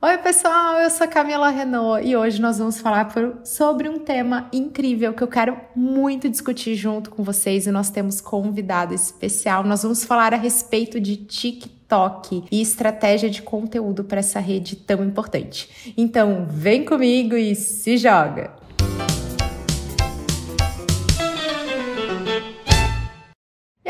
Oi, pessoal, eu sou Camila Renault e hoje nós vamos falar por, sobre um tema incrível que eu quero muito discutir junto com vocês e nós temos convidado especial. Nós vamos falar a respeito de TikTok e estratégia de conteúdo para essa rede tão importante. Então, vem comigo e se joga!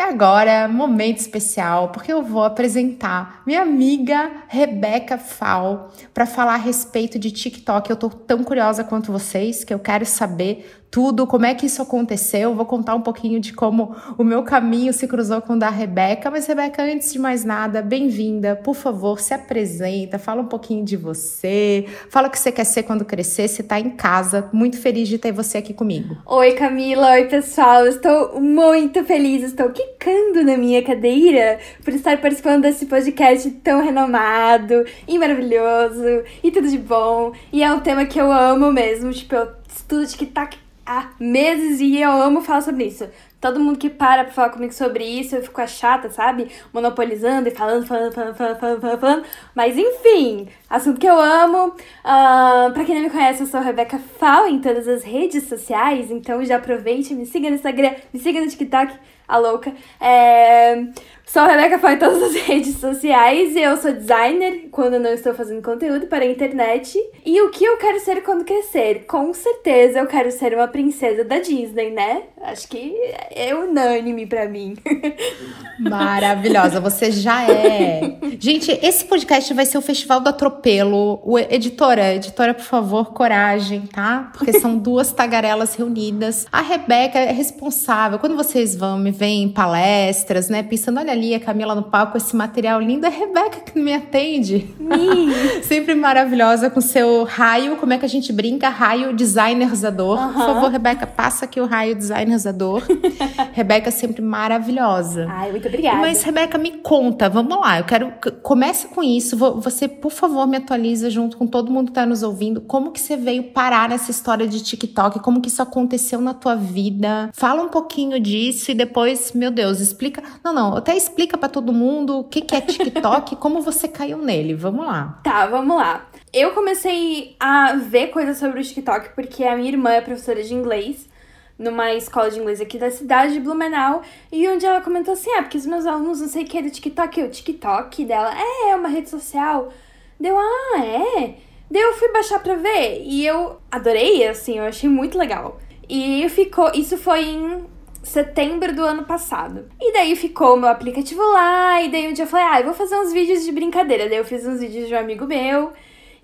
Agora, momento especial, porque eu vou apresentar minha amiga Rebeca Fal para falar a respeito de TikTok. Eu tô tão curiosa quanto vocês, que eu quero saber tudo, como é que isso aconteceu. Vou contar um pouquinho de como o meu caminho se cruzou com o da Rebeca. Mas, Rebeca, antes de mais nada, bem-vinda. Por favor, se apresenta, fala um pouquinho de você, fala o que você quer ser quando crescer. Você está em casa, muito feliz de ter você aqui comigo. Oi, Camila. Oi, pessoal. estou muito feliz, estou quicando na minha cadeira por estar participando desse podcast tão renomado e maravilhoso e tudo de bom. E é um tema que eu amo mesmo. Tipo, eu estudo TikTok há meses e eu amo falar sobre isso. Todo mundo que para pra falar comigo sobre isso, eu fico a chata, sabe? Monopolizando e falando, falando, falando, falando, falando, falando, falando. Mas enfim, assunto que eu amo. Uh, pra quem não me conhece, eu sou a Rebeca Fal em todas as redes sociais, então já aproveite, me siga no Instagram, me siga no TikTok, a louca. É... Sou a Rebeca Fal em todas as redes sociais e eu sou designer quando não estou fazendo conteúdo para a internet. E o que eu quero ser quando crescer? Com certeza eu quero ser uma princesa da Disney, né? Acho que é unânime para mim. Maravilhosa, você já é. Gente, esse podcast vai ser o Festival do Atropelo. O editora, editora, por favor, coragem, tá? Porque são duas tagarelas reunidas. A Rebeca é responsável. Quando vocês vão, me veem em palestras, né? Pensando, olha ali a Camila no palco, esse material lindo. É a Rebeca que me atende. Sempre maravilhosa com seu raio. Como é que a gente brinca? Raio designerzador. Uhum. Por favor, Rebeca, passa aqui o raio designerzador. Rebeca sempre maravilhosa. Ai, muito obrigada. Mas, Rebeca, me conta, vamos lá. Eu quero. Comece com isso. Você, por favor, me atualiza junto com todo mundo que está nos ouvindo. Como que você veio parar nessa história de TikTok? Como que isso aconteceu na tua vida? Fala um pouquinho disso e depois, meu Deus, explica. Não, não, até explica para todo mundo o que, que é TikTok, como você caiu nele. Vamos lá. Tá, vamos lá. Eu comecei a ver coisas sobre o TikTok porque a minha irmã é professora de inglês numa escola de inglês aqui da cidade de Blumenau. E onde ela comentou assim: ah, porque os meus alunos não sei o que é do TikTok. o TikTok dela é, é uma rede social. Deu, ah, é? Daí eu fui baixar pra ver. E eu adorei, assim, eu achei muito legal. E ficou. Isso foi em setembro do ano passado. E daí ficou o meu aplicativo lá, e daí um dia eu falei, ah, eu vou fazer uns vídeos de brincadeira. Daí eu fiz uns vídeos de um amigo meu.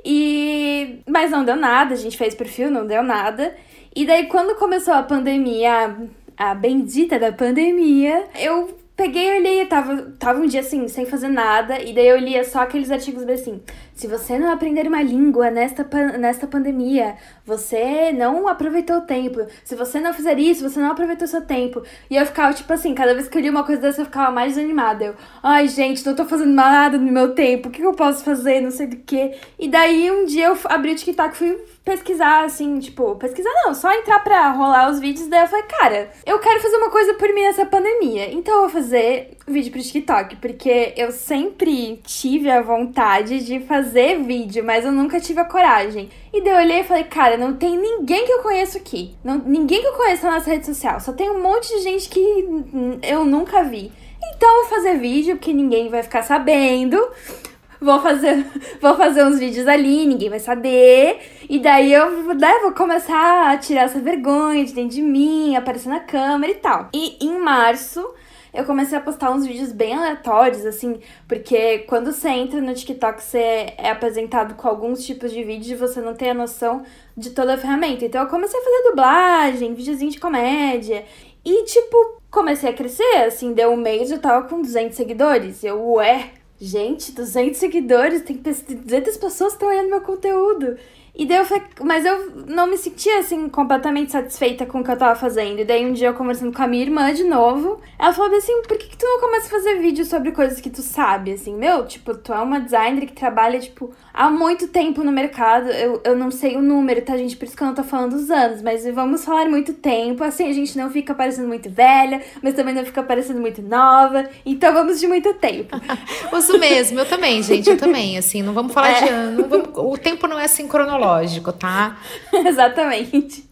E. Mas não deu nada, a gente fez perfil, não deu nada. E daí, quando começou a pandemia, a bendita da pandemia, eu peguei e olhei, tava, tava um dia assim, sem fazer nada, e daí eu lia só aqueles artigos assim: se você não aprender uma língua nesta, nesta pandemia, você não aproveitou o tempo. Se você não fizer isso, você não aproveitou o seu tempo. E eu ficava, tipo assim, cada vez que eu li uma coisa dessa, eu ficava mais desanimada. Eu, ai, gente, não tô fazendo nada no meu tempo, o que eu posso fazer, não sei do que. E daí um dia eu abri o TikTok e fui pesquisar, assim, tipo, pesquisar não, só entrar pra rolar os vídeos. Daí eu falei, cara, eu quero fazer uma coisa por mim nessa pandemia. Então eu vou fazer vídeo pro TikTok, porque eu sempre tive a vontade de fazer vídeo, mas eu nunca tive a coragem. E daí eu olhei e falei, cara, não tem ninguém que eu conheço aqui. Não, ninguém que eu conheço na nossa rede social. Só tem um monte de gente que eu nunca vi. Então eu vou fazer vídeo, porque ninguém vai ficar sabendo vou fazer, vou fazer uns vídeos ali, ninguém vai saber. E daí eu né, vou começar a tirar essa vergonha de dentro de mim, aparecer na câmera e tal. E em março eu comecei a postar uns vídeos bem aleatórios, assim, porque quando você entra no TikTok, você é apresentado com alguns tipos de vídeos e você não tem a noção de toda a ferramenta. Então eu comecei a fazer dublagem, videozinho de comédia. E, tipo, comecei a crescer, assim, deu um mês eu tava com 200 seguidores. Eu, ué, Gente, 200 seguidores, tem 200 pessoas que estão olhando meu conteúdo. E daí eu falei, mas eu não me sentia assim completamente satisfeita com o que eu tava fazendo. E daí um dia eu conversando com a minha irmã de novo, ela falou assim: por que, que tu não começa a fazer vídeo sobre coisas que tu sabe? Assim, meu, tipo, tu é uma designer que trabalha, tipo, há muito tempo no mercado. Eu, eu não sei o número, tá, gente? Por isso que eu não tô falando os anos, mas vamos falar muito tempo. Assim, a gente não fica parecendo muito velha, mas também não fica parecendo muito nova. Então vamos de muito tempo. Uso mesmo, eu também, gente, eu também. Assim, não vamos falar é. de ano. Vamos, o tempo não é assim cronológico lógico, tá? Exatamente.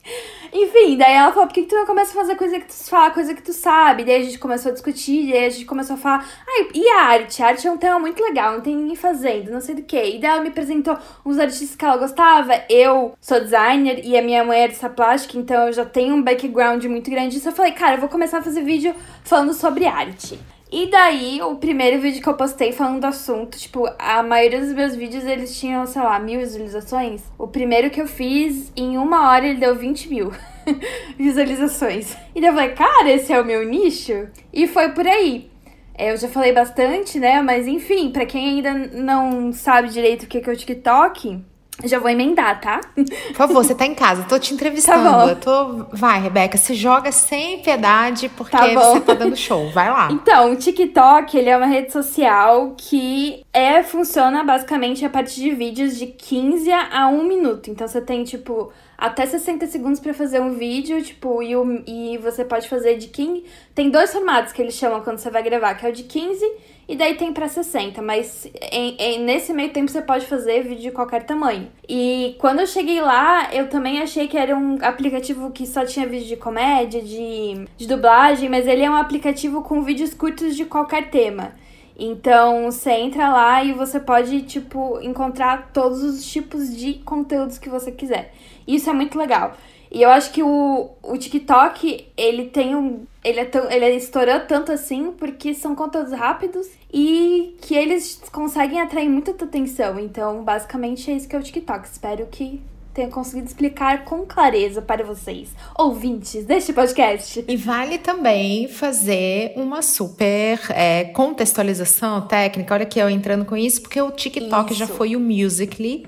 Enfim, daí ela falou, por que, que tu não começa a fazer coisa que tu fala, coisa que tu sabe? Daí a gente começou a discutir, daí a gente começou a falar, ai, e a arte? A arte é um tema muito legal, não tem ninguém fazendo, não sei do que. E daí ela me apresentou uns artistas que ela gostava. Eu sou designer e a minha mãe é artista plástica, então eu já tenho um background muito grande disso. Eu falei, cara, eu vou começar a fazer vídeo falando sobre arte. E daí, o primeiro vídeo que eu postei falando do assunto, tipo, a maioria dos meus vídeos eles tinham, sei lá, mil visualizações. O primeiro que eu fiz, em uma hora ele deu 20 mil visualizações. E daí eu falei, cara, esse é o meu nicho? E foi por aí. É, eu já falei bastante, né? Mas enfim, para quem ainda não sabe direito o que é o TikTok, já vou emendar, tá? Por favor, você tá em casa, tô te entrevistando. Tá eu tô. Vai, Rebeca, se joga sem piedade, porque tá você tá dando show. Vai lá. Então, o TikTok, ele é uma rede social que é, funciona basicamente a partir de vídeos de 15 a 1 minuto. Então você tem, tipo, até 60 segundos para fazer um vídeo, tipo, e, o, e você pode fazer de 15. Tem dois formatos que eles chamam quando você vai gravar, que é o de 15 e daí tem para 60, mas em, em, nesse meio tempo você pode fazer vídeo de qualquer tamanho. E quando eu cheguei lá, eu também achei que era um aplicativo que só tinha vídeo de comédia, de, de dublagem, mas ele é um aplicativo com vídeos curtos de qualquer tema. Então, você entra lá e você pode, tipo, encontrar todos os tipos de conteúdos que você quiser. Isso é muito legal. E eu acho que o, o TikTok, ele tem um. Ele, é tão, ele estourou tanto assim porque são conteúdos rápidos e que eles conseguem atrair muita atenção. Então, basicamente, é isso que é o TikTok. Espero que tenha conseguido explicar com clareza para vocês, ouvintes deste podcast. E vale também fazer uma super é, contextualização técnica. Olha aqui eu entrando com isso, porque o TikTok isso. já foi o Musical.ly.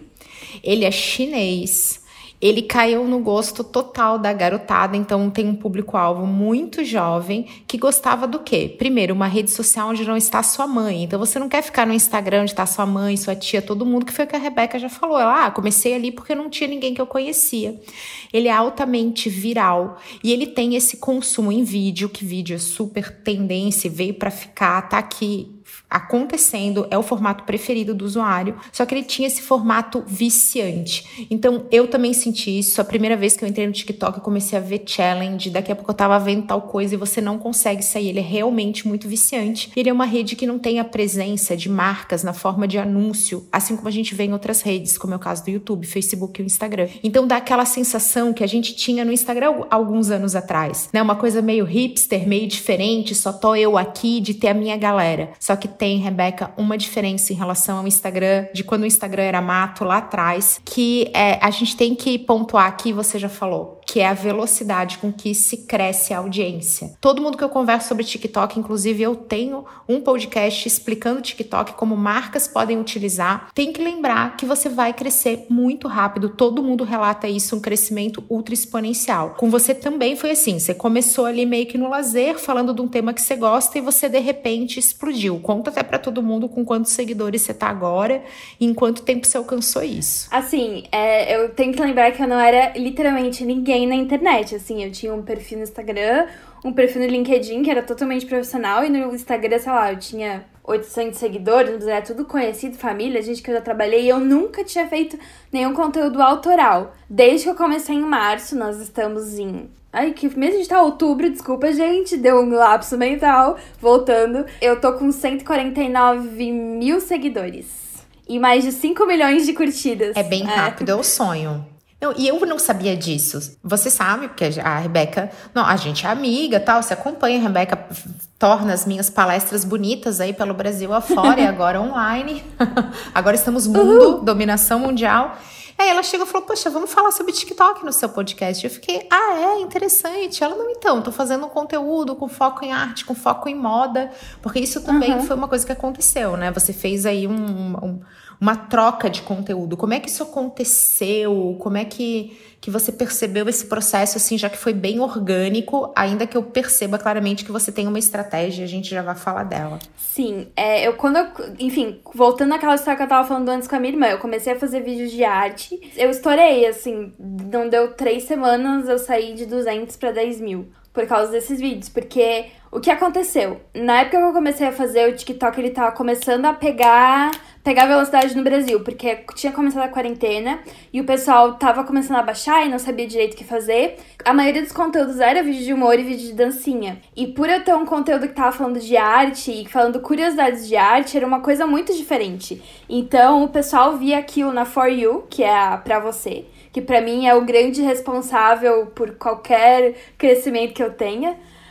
Ele é chinês ele caiu no gosto total da garotada, então tem um público-alvo muito jovem que gostava do quê? Primeiro, uma rede social onde não está sua mãe. Então você não quer ficar no Instagram onde está sua mãe, sua tia, todo mundo, que foi o que a Rebeca já falou. Ela, ah, comecei ali porque não tinha ninguém que eu conhecia. Ele é altamente viral e ele tem esse consumo em vídeo, que vídeo é super tendência, veio para ficar, tá aqui acontecendo, é o formato preferido do usuário, só que ele tinha esse formato viciante. Então eu também senti isso. A primeira vez que eu entrei no TikTok, eu comecei a ver challenge, daqui a pouco eu tava vendo tal coisa e você não consegue sair. Ele é realmente muito viciante. Ele é uma rede que não tem a presença de marcas na forma de anúncio, assim como a gente vê em outras redes, como é o caso do YouTube, Facebook e o Instagram. Então dá aquela sensação que a gente tinha no Instagram alguns anos atrás, né? Uma coisa meio hipster, meio diferente, só tô eu aqui de ter a minha galera. Só que tem, Rebeca, uma diferença em relação ao Instagram, de quando o Instagram era mato lá atrás, que é, a gente tem que pontuar aqui, você já falou, que é a velocidade com que se cresce a audiência. Todo mundo que eu converso sobre TikTok, inclusive eu tenho um podcast explicando TikTok, como marcas podem utilizar. Tem que lembrar que você vai crescer muito rápido. Todo mundo relata isso, um crescimento ultra exponencial. Com você também foi assim. Você começou ali meio que no lazer, falando de um tema que você gosta e você de repente explodiu. Conta até para todo mundo com quantos seguidores você tá agora e em quanto tempo você alcançou isso. Assim, é, eu tenho que lembrar que eu não era literalmente ninguém na internet, assim. Eu tinha um perfil no Instagram, um perfil no LinkedIn que era totalmente profissional, e no Instagram, sei lá, eu tinha 800 seguidores, era tudo conhecido, família, gente que eu já trabalhei, e eu nunca tinha feito nenhum conteúdo autoral. Desde que eu comecei em março, nós estamos em. Ai, que mês a gente tá? Outubro, desculpa, gente, deu um lapso mental. Voltando, eu tô com 149 mil seguidores. E mais de 5 milhões de curtidas. É bem rápido, é, é o sonho. Não, e eu não sabia disso. Você sabe, porque a Rebeca. Não, a gente é amiga tal, você acompanha. A Rebeca torna as minhas palestras bonitas aí pelo Brasil afora e agora online. agora estamos mundo, Uhul. dominação mundial. Aí ela chegou e falou: Poxa, vamos falar sobre TikTok no seu podcast. Eu fiquei, ah, é interessante. Ela, não, então, tô fazendo um conteúdo com foco em arte, com foco em moda, porque isso também uhum. foi uma coisa que aconteceu, né? Você fez aí um, um uma troca de conteúdo. Como é que isso aconteceu? Como é que, que você percebeu esse processo, assim, já que foi bem orgânico, ainda que eu perceba claramente que você tem uma estratégia, a gente já vai falar dela. Sim, é, eu quando eu, enfim, voltando àquela história que eu tava falando antes com a minha irmã, eu comecei a fazer vídeos de arte, eu estourei, assim, não deu três semanas, eu saí de 200 para 10 mil por causa desses vídeos, porque o que aconteceu? Na época que eu comecei a fazer o TikTok, ele tava começando a pegar pegar velocidade no Brasil, porque tinha começado a quarentena e o pessoal tava começando a baixar e não sabia direito o que fazer. A maioria dos conteúdos era vídeo de humor e vídeo de dancinha. E por eu ter um conteúdo que tava falando de arte e falando curiosidades de arte, era uma coisa muito diferente. Então o pessoal via aquilo na For You, que é a pra você, que para mim é o grande responsável por qualquer crescimento que eu tenha.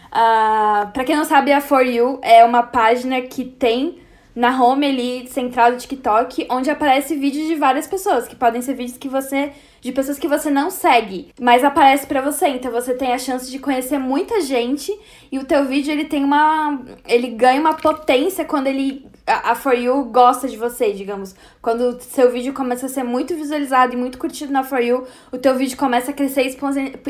Uh, para quem não sabe, a For You é uma página que tem na home ali central do TikTok, onde aparece vídeos de várias pessoas, que podem ser vídeos que você de pessoas que você não segue, mas aparece para você, então você tem a chance de conhecer muita gente e o teu vídeo ele tem uma ele ganha uma potência quando ele a, a For You gosta de você, digamos. Quando o seu vídeo começa a ser muito visualizado e muito curtido na For You, o teu vídeo começa a crescer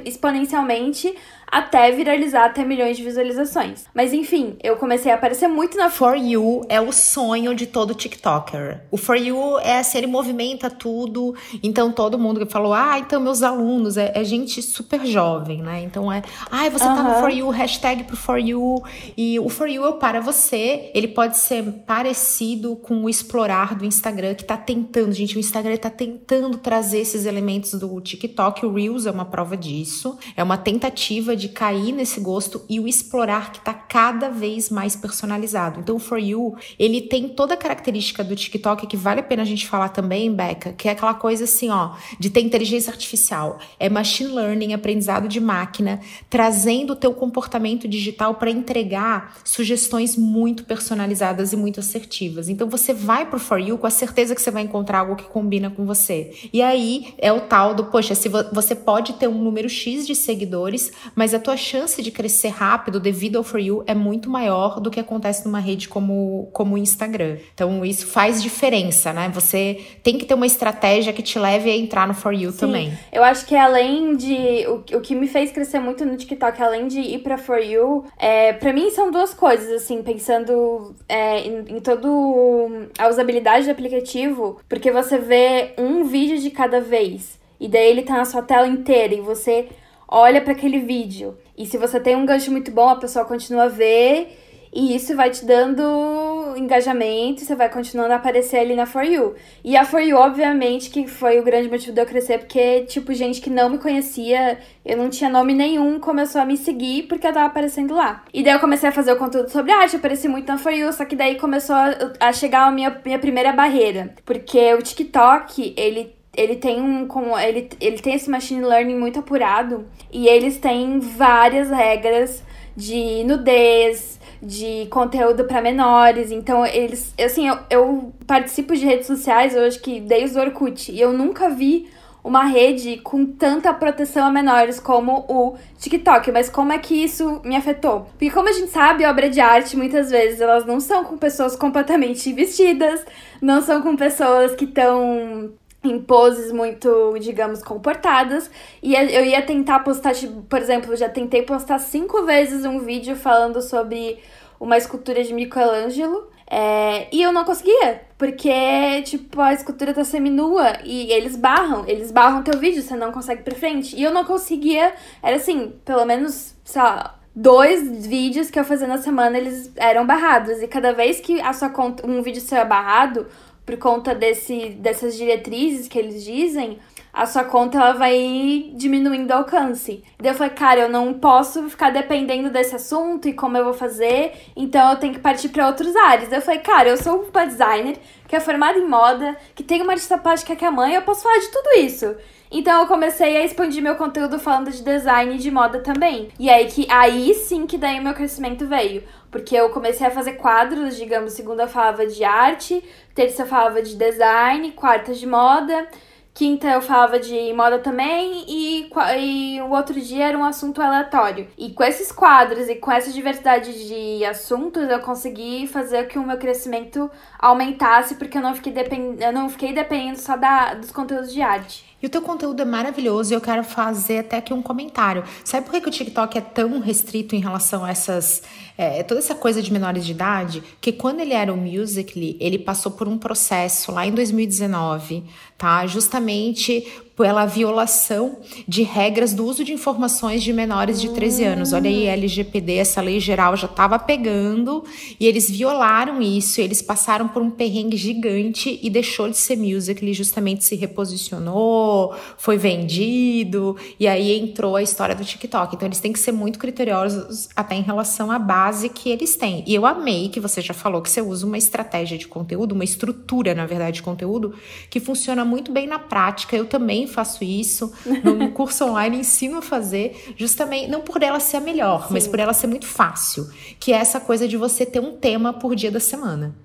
exponencialmente até viralizar até milhões de visualizações. Mas enfim, eu comecei a aparecer muito na For You é o sonho de todo TikToker. O For You é assim, ele movimenta tudo. Então todo mundo que falou, ah, então meus alunos, é, é gente super jovem, né? Então é, ah, você tá no For You, hashtag pro For You. E o For You é para você. Ele pode ser parecido com o explorar do Instagram, que tá tentando, gente, o Instagram tá tentando trazer esses elementos do TikTok. O Reels é uma prova disso. É uma tentativa de de cair nesse gosto e o explorar que está cada vez mais personalizado. Então, o For You, ele tem toda a característica do TikTok que vale a pena a gente falar também, Becca, que é aquela coisa assim, ó, de ter inteligência artificial. É machine learning, aprendizado de máquina, trazendo o teu comportamento digital para entregar sugestões muito personalizadas e muito assertivas. Então, você vai pro For You com a certeza que você vai encontrar algo que combina com você. E aí é o tal do, poxa, se você pode ter um número X de seguidores, mas a tua chance de crescer rápido devido ao For You é muito maior do que acontece numa rede como, como o Instagram. Então, isso faz diferença, né? Você tem que ter uma estratégia que te leve a entrar no For You Sim. também. Eu acho que além de. O, o que me fez crescer muito no TikTok, além de ir pra For You, é, pra mim são duas coisas, assim, pensando é, em, em todo a usabilidade do aplicativo, porque você vê um vídeo de cada vez. E daí ele tá na sua tela inteira e você olha para aquele vídeo. E se você tem um gancho muito bom, a pessoa continua a ver e isso vai te dando engajamento, você vai continuando a aparecer ali na For You. E a For You, obviamente, que foi o grande motivo de eu crescer, porque, tipo, gente que não me conhecia, eu não tinha nome nenhum, começou a me seguir porque eu tava aparecendo lá. E daí eu comecei a fazer o conteúdo sobre arte, apareci muito na For You, só que daí começou a, a chegar a minha, minha primeira barreira. Porque o TikTok, ele ele tem um com ele, ele tem esse machine learning muito apurado e eles têm várias regras de nudez, de conteúdo para menores. Então, eles, assim, eu, eu participo de redes sociais hoje que desde o Orkut e eu nunca vi uma rede com tanta proteção a menores como o TikTok. Mas como é que isso me afetou? Porque como a gente sabe, obra de arte muitas vezes elas não são com pessoas completamente vestidas, não são com pessoas que estão em poses muito, digamos, comportadas. E eu ia tentar postar, tipo, por exemplo, já tentei postar cinco vezes um vídeo falando sobre uma escultura de Michelangelo. É, e eu não conseguia, porque, tipo, a escultura tá seminua e eles barram, eles barram teu vídeo, você não consegue pra frente. E eu não conseguia, era assim, pelo menos, sei lá, dois vídeos que eu fazia na semana, eles eram barrados. E cada vez que a sua conta, um vídeo seu é barrado, por conta desse, dessas diretrizes que eles dizem, a sua conta ela vai diminuindo o alcance. Daí eu falei, cara, eu não posso ficar dependendo desse assunto e como eu vou fazer, então eu tenho que partir para outros áreas. Daí eu falei, cara, eu sou uma designer que é formada em moda, que tem uma artista plástica que é mãe, eu posso falar de tudo isso. Então eu comecei a expandir meu conteúdo falando de design e de moda também. E aí que aí sim que daí o meu crescimento veio. Porque eu comecei a fazer quadros, digamos, segunda falava de arte, terça falava de design, quarta de moda, quinta eu falava de moda também e, e o outro dia era um assunto aleatório. E com esses quadros e com essa diversidade de assuntos, eu consegui fazer que o meu crescimento aumentasse, porque eu não fiquei, depend... eu não fiquei dependendo só da, dos conteúdos de arte. E o teu conteúdo é maravilhoso e eu quero fazer até aqui um comentário. Sabe por que, que o TikTok é tão restrito em relação a essas. É, toda essa coisa de menores de idade? Que quando ele era o Musical.ly, ele passou por um processo lá em 2019, tá? Justamente pela violação de regras do uso de informações de menores de 13 anos. Olha aí, LGPD, essa lei geral já estava pegando e eles violaram isso, eles passaram por um perrengue gigante e deixou de ser music, ele justamente se reposicionou, foi vendido e aí entrou a história do TikTok. Então eles têm que ser muito criteriosos até em relação à base que eles têm. E eu amei que você já falou que você usa uma estratégia de conteúdo, uma estrutura, na verdade, de conteúdo que funciona muito bem na prática. Eu também também faço isso. No curso online ensino a fazer, justamente, não por ela ser a melhor, Sim. mas por ela ser muito fácil. Que é essa coisa de você ter um tema por dia da semana.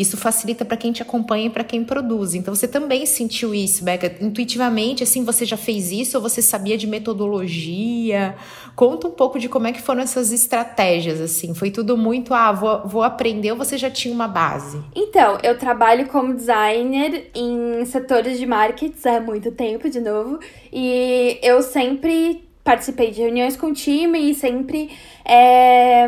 Isso facilita para quem te acompanha e para quem produz. Então você também sentiu isso, Becca? Intuitivamente, assim, você já fez isso ou você sabia de metodologia? Conta um pouco de como é que foram essas estratégias, assim. Foi tudo muito, ah, vou, vou aprender ou você já tinha uma base? Então, eu trabalho como designer em setores de marketing há muito tempo, de novo. E eu sempre participei de reuniões com o time e sempre é,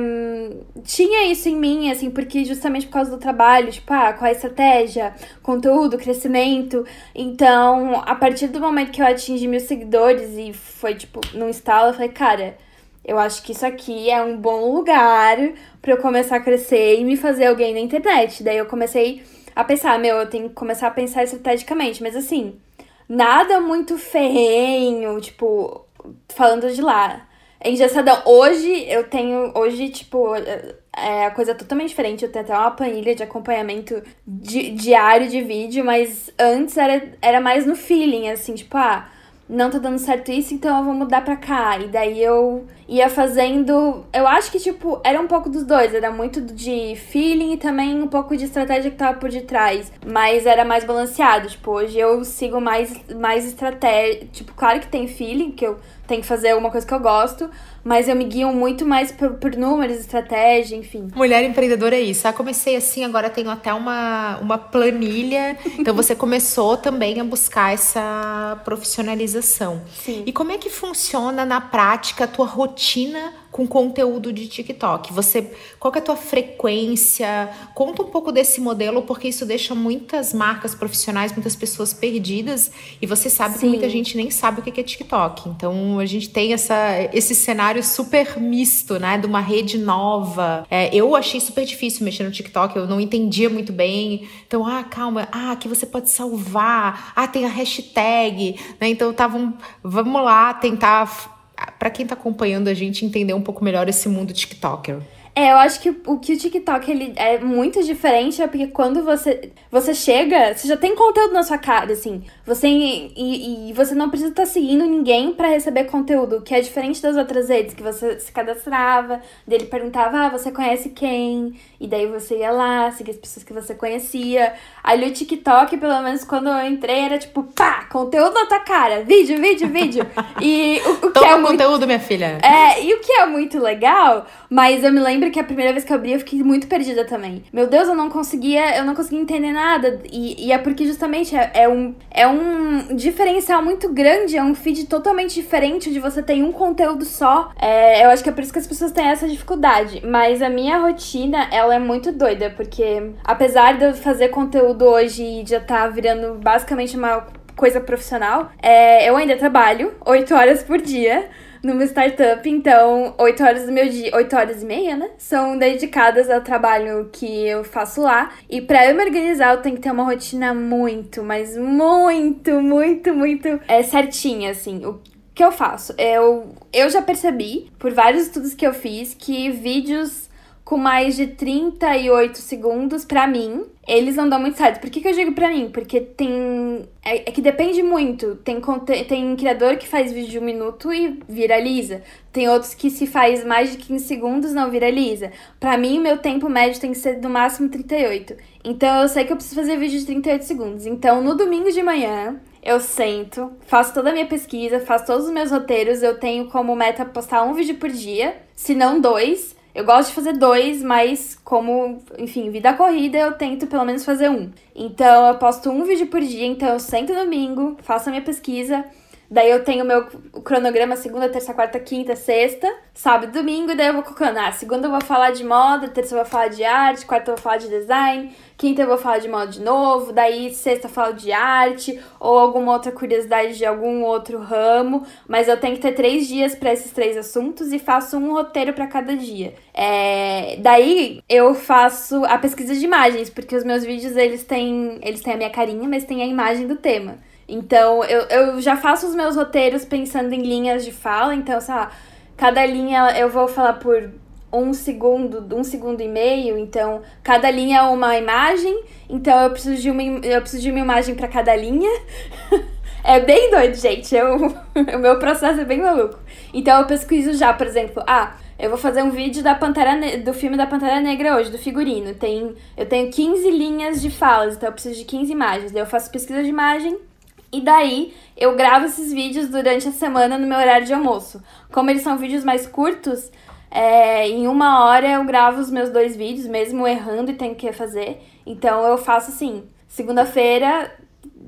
tinha isso em mim, assim, porque justamente por causa do trabalho, tipo, ah, qual a estratégia, conteúdo, crescimento. Então, a partir do momento que eu atingi mil seguidores e foi, tipo, num instalo, eu falei, cara, eu acho que isso aqui é um bom lugar para eu começar a crescer e me fazer alguém na internet. Daí eu comecei a pensar, meu, eu tenho que começar a pensar estrategicamente, mas assim, nada muito ferrenho, tipo, falando de lá engessadão. Hoje eu tenho. Hoje, tipo, é a coisa totalmente diferente. Eu tenho até uma planilha de acompanhamento di diário de vídeo, mas antes era, era mais no feeling, assim, tipo, ah não tá dando certo isso, então eu vou mudar pra cá. E daí eu ia fazendo. Eu acho que, tipo, era um pouco dos dois. Era muito de feeling e também um pouco de estratégia que tava por detrás. Mas era mais balanceado. Tipo, hoje eu sigo mais, mais estratégia. Tipo, claro que tem feeling, que eu tenho que fazer alguma coisa que eu gosto mas eu me guio muito mais por, por números, estratégia, enfim. Mulher empreendedora é isso. Ah, comecei assim, agora tenho até uma, uma planilha. Então você começou também a buscar essa profissionalização. Sim. E como é que funciona na prática a tua rotina com conteúdo de TikTok? Você, qual é a tua frequência? Conta um pouco desse modelo, porque isso deixa muitas marcas profissionais, muitas pessoas perdidas, e você sabe Sim. que muita gente nem sabe o que é TikTok. Então a gente tem essa, esse cenário super misto, né? De uma rede nova. É, eu achei super difícil mexer no TikTok, eu não entendia muito bem. Então, ah, calma, ah, aqui você pode salvar, ah, tem a hashtag, né? Então estavam, vamos lá tentar para quem tá acompanhando a gente entender um pouco melhor esse mundo TikToker. É, eu acho que o que o TikTok ele é muito diferente é porque quando você você chega, você já tem conteúdo na sua cara, assim. Você e, e você não precisa estar tá seguindo ninguém para receber conteúdo, que é diferente das outras redes que você se cadastrava, dele perguntava: "Ah, você conhece quem?" E daí você ia lá, seguir as pessoas que você conhecia. Ali o TikTok, pelo menos quando eu entrei, era tipo, pá, conteúdo na tua cara, vídeo, vídeo, vídeo. E o, o que é muito... conteúdo, minha filha. É, e o que é muito legal, mas eu me lembro que a primeira vez que eu abri, eu fiquei muito perdida também. Meu Deus, eu não conseguia, eu não conseguia entender nada. E, e é porque justamente é, é, um, é um diferencial muito grande, é um feed totalmente diferente, onde você tem um conteúdo só. É, eu acho que é por isso que as pessoas têm essa dificuldade. Mas a minha rotina, ela é muito doida, porque apesar de eu fazer conteúdo hoje e já tá virando basicamente uma coisa profissional, é, eu ainda trabalho 8 horas por dia numa startup, então 8 horas do meu dia, 8 horas e meia, né? São dedicadas ao trabalho que eu faço lá. E para eu me organizar, eu tenho que ter uma rotina muito, mas muito, muito, muito é, certinha, assim. O que eu faço? Eu, eu já percebi, por vários estudos que eu fiz, que vídeos com mais de 38 segundos, para mim, eles não dão muito certo. Por que, que eu digo pra mim? Porque tem. É, é, que depende muito. Tem, tem criador que faz vídeo de um minuto e viraliza. Tem outros que se faz mais de 15 segundos não viraliza. Pra mim, meu tempo médio tem que ser no máximo 38. Então eu sei que eu preciso fazer vídeo de 38 segundos. Então, no domingo de manhã, eu sento, faço toda a minha pesquisa, faço todos os meus roteiros. Eu tenho como meta postar um vídeo por dia, se não dois. Eu gosto de fazer dois, mas como, enfim, vida corrida, eu tento pelo menos fazer um. Então eu posto um vídeo por dia, então eu sento domingo, faço a minha pesquisa, Daí eu tenho meu cronograma segunda, terça, quarta, quinta, sexta, sábado domingo, e daí eu vou colocando, ah, segunda eu vou falar de moda, terça eu vou falar de arte, quarta eu vou falar de design, quinta eu vou falar de moda de novo, daí sexta eu falo de arte, ou alguma outra curiosidade de algum outro ramo, mas eu tenho que ter três dias para esses três assuntos e faço um roteiro para cada dia. É... Daí eu faço a pesquisa de imagens, porque os meus vídeos eles têm, eles têm a minha carinha, mas tem a imagem do tema. Então, eu, eu já faço os meus roteiros pensando em linhas de fala. Então, sei lá, cada linha eu vou falar por um segundo, um segundo e meio. Então, cada linha é uma imagem. Então, eu preciso de uma, eu preciso de uma imagem para cada linha. é bem doido, gente. Eu, o meu processo é bem maluco. Então, eu pesquiso já, por exemplo, ah, eu vou fazer um vídeo da Pantera ne do filme da Pantera Negra hoje, do figurino. Tem, eu tenho 15 linhas de falas, então eu preciso de 15 imagens. Daí eu faço pesquisa de imagem e daí eu gravo esses vídeos durante a semana no meu horário de almoço. Como eles são vídeos mais curtos, é, em uma hora eu gravo os meus dois vídeos, mesmo errando e tenho que fazer. Então eu faço assim: segunda-feira,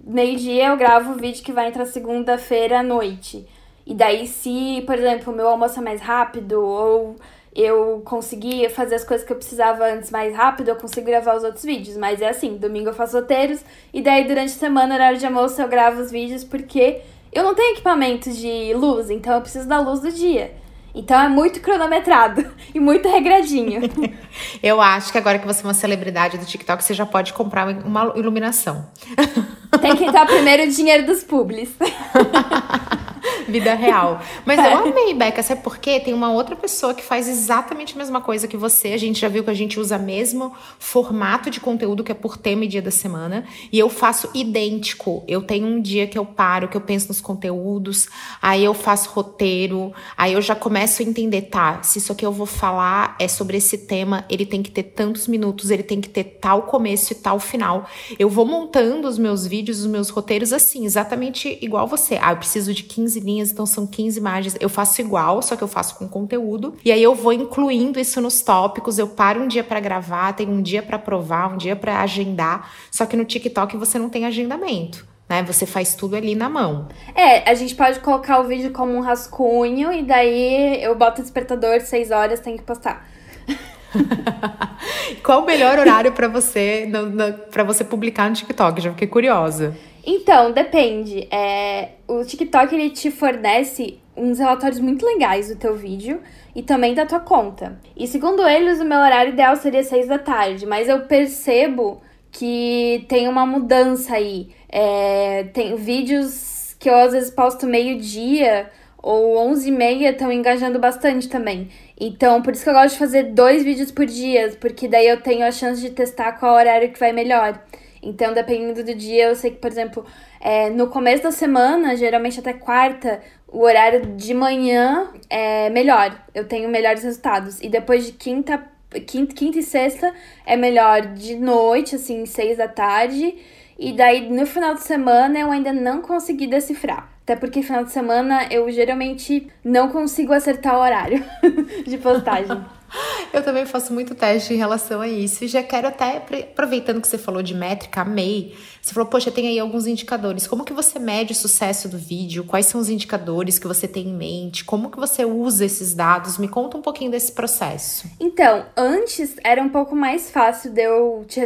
meio-dia, eu gravo o vídeo que vai entrar segunda-feira à noite. E daí, se, por exemplo, o meu almoço é mais rápido ou eu consegui fazer as coisas que eu precisava antes mais rápido, eu consigo gravar os outros vídeos. Mas é assim, domingo eu faço roteiros e daí durante a semana, horário de almoço, eu gravo os vídeos porque eu não tenho equipamento de luz, então eu preciso da luz do dia. Então é muito cronometrado e muito regradinho. eu acho que agora que você é uma celebridade do TikTok, você já pode comprar uma iluminação. Tem que entrar primeiro o dinheiro dos publis. Vida real. Mas eu amei, Beca, sabe por quê? Tem uma outra pessoa que faz exatamente a mesma coisa que você. A gente já viu que a gente usa mesmo formato de conteúdo que é por tema e dia da semana. E eu faço idêntico. Eu tenho um dia que eu paro, que eu penso nos conteúdos, aí eu faço roteiro, aí eu já começo a entender, tá? Se isso aqui eu vou falar é sobre esse tema, ele tem que ter tantos minutos, ele tem que ter tal começo e tal final. Eu vou montando os meus vídeos, os meus roteiros assim, exatamente igual você. Ah, eu preciso de 15 linhas linhas, então são 15 imagens. Eu faço igual, só que eu faço com conteúdo. E aí eu vou incluindo isso nos tópicos. Eu paro um dia para gravar, tenho um dia para provar, um dia para agendar. Só que no TikTok você não tem agendamento. Né? Você faz tudo ali na mão. É, a gente pode colocar o vídeo como um rascunho e daí eu boto o despertador, 6 horas, tem que postar. Qual o melhor horário para você para você publicar no TikTok? Já fiquei curiosa. Então, depende. É, o TikTok ele te fornece uns relatórios muito legais do teu vídeo e também da tua conta. E segundo eles, o meu horário ideal seria 6 da tarde, mas eu percebo que tem uma mudança aí. É, tem vídeos que eu às vezes posto meio-dia ou 11 e meia estão engajando bastante também. Então, por isso que eu gosto de fazer dois vídeos por dia, porque daí eu tenho a chance de testar qual horário que vai melhor. Então, dependendo do dia, eu sei que, por exemplo, é, no começo da semana, geralmente até quarta, o horário de manhã é melhor. Eu tenho melhores resultados. E depois de quinta, quinta, quinta e sexta é melhor de noite, assim, seis da tarde. E daí, no final de semana, eu ainda não consegui decifrar. Até porque final de semana eu geralmente não consigo acertar o horário de postagem. Eu também faço muito teste em relação a isso. E já quero até, aproveitando que você falou de métrica, amei. Você falou, poxa, tem aí alguns indicadores. Como que você mede o sucesso do vídeo? Quais são os indicadores que você tem em mente? Como que você usa esses dados? Me conta um pouquinho desse processo. Então, antes era um pouco mais fácil de eu te,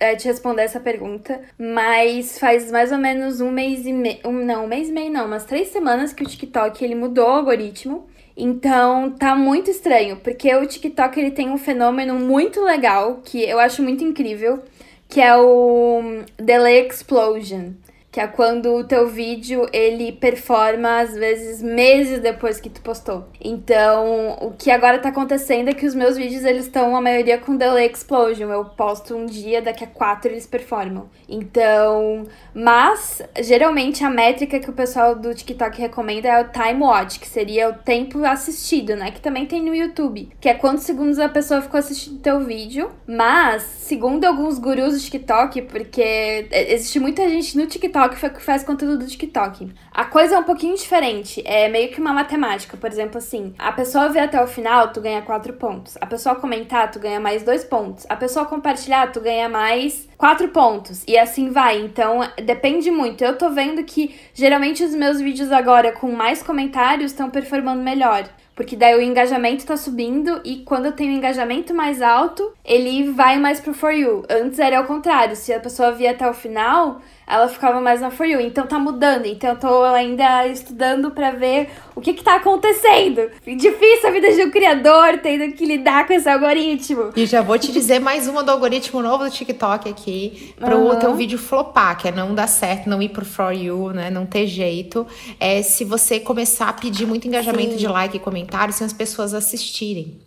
é, te responder essa pergunta, mas faz mais ou menos um mês e meio. Um, não, um mês e meio não, umas três semanas que o TikTok ele mudou o algoritmo. Então tá muito estranho, porque o TikTok ele tem um fenômeno muito legal que eu acho muito incrível, que é o Delay Explosion que é quando o teu vídeo ele performa às vezes meses depois que tu postou. Então, o que agora tá acontecendo é que os meus vídeos eles estão a maioria com delay explosion. Eu posto um dia, daqui a quatro eles performam. Então, mas geralmente a métrica que o pessoal do TikTok recomenda é o time watch, que seria o tempo assistido, né? Que também tem no YouTube, que é quantos segundos a pessoa ficou assistindo teu vídeo. Mas, segundo alguns gurus do TikTok, porque existe muita gente no TikTok TikTok que faz conteúdo do TikTok. A coisa é um pouquinho diferente. É meio que uma matemática. Por exemplo, assim, a pessoa ver até o final, tu ganha 4 pontos. A pessoa comentar, tu ganha mais 2 pontos. A pessoa compartilhar, tu ganha mais 4 pontos. E assim vai. Então, depende muito. Eu tô vendo que geralmente os meus vídeos agora com mais comentários estão performando melhor. Porque daí o engajamento tá subindo e quando eu tenho engajamento mais alto, ele vai mais pro For You. Antes era o contrário, se a pessoa via até o final, ela ficava mais na For You. Então tá mudando. Então eu tô ainda estudando para ver o que que tá acontecendo. Difícil a vida de um criador tendo que lidar com esse algoritmo. E já vou te dizer mais uma do algoritmo novo do TikTok aqui, pro uhum. teu vídeo flopar, que é não dar certo, não ir pro For You, né? Não ter jeito. É se você começar a pedir muito engajamento Sim. de like e comentário sem as pessoas assistirem.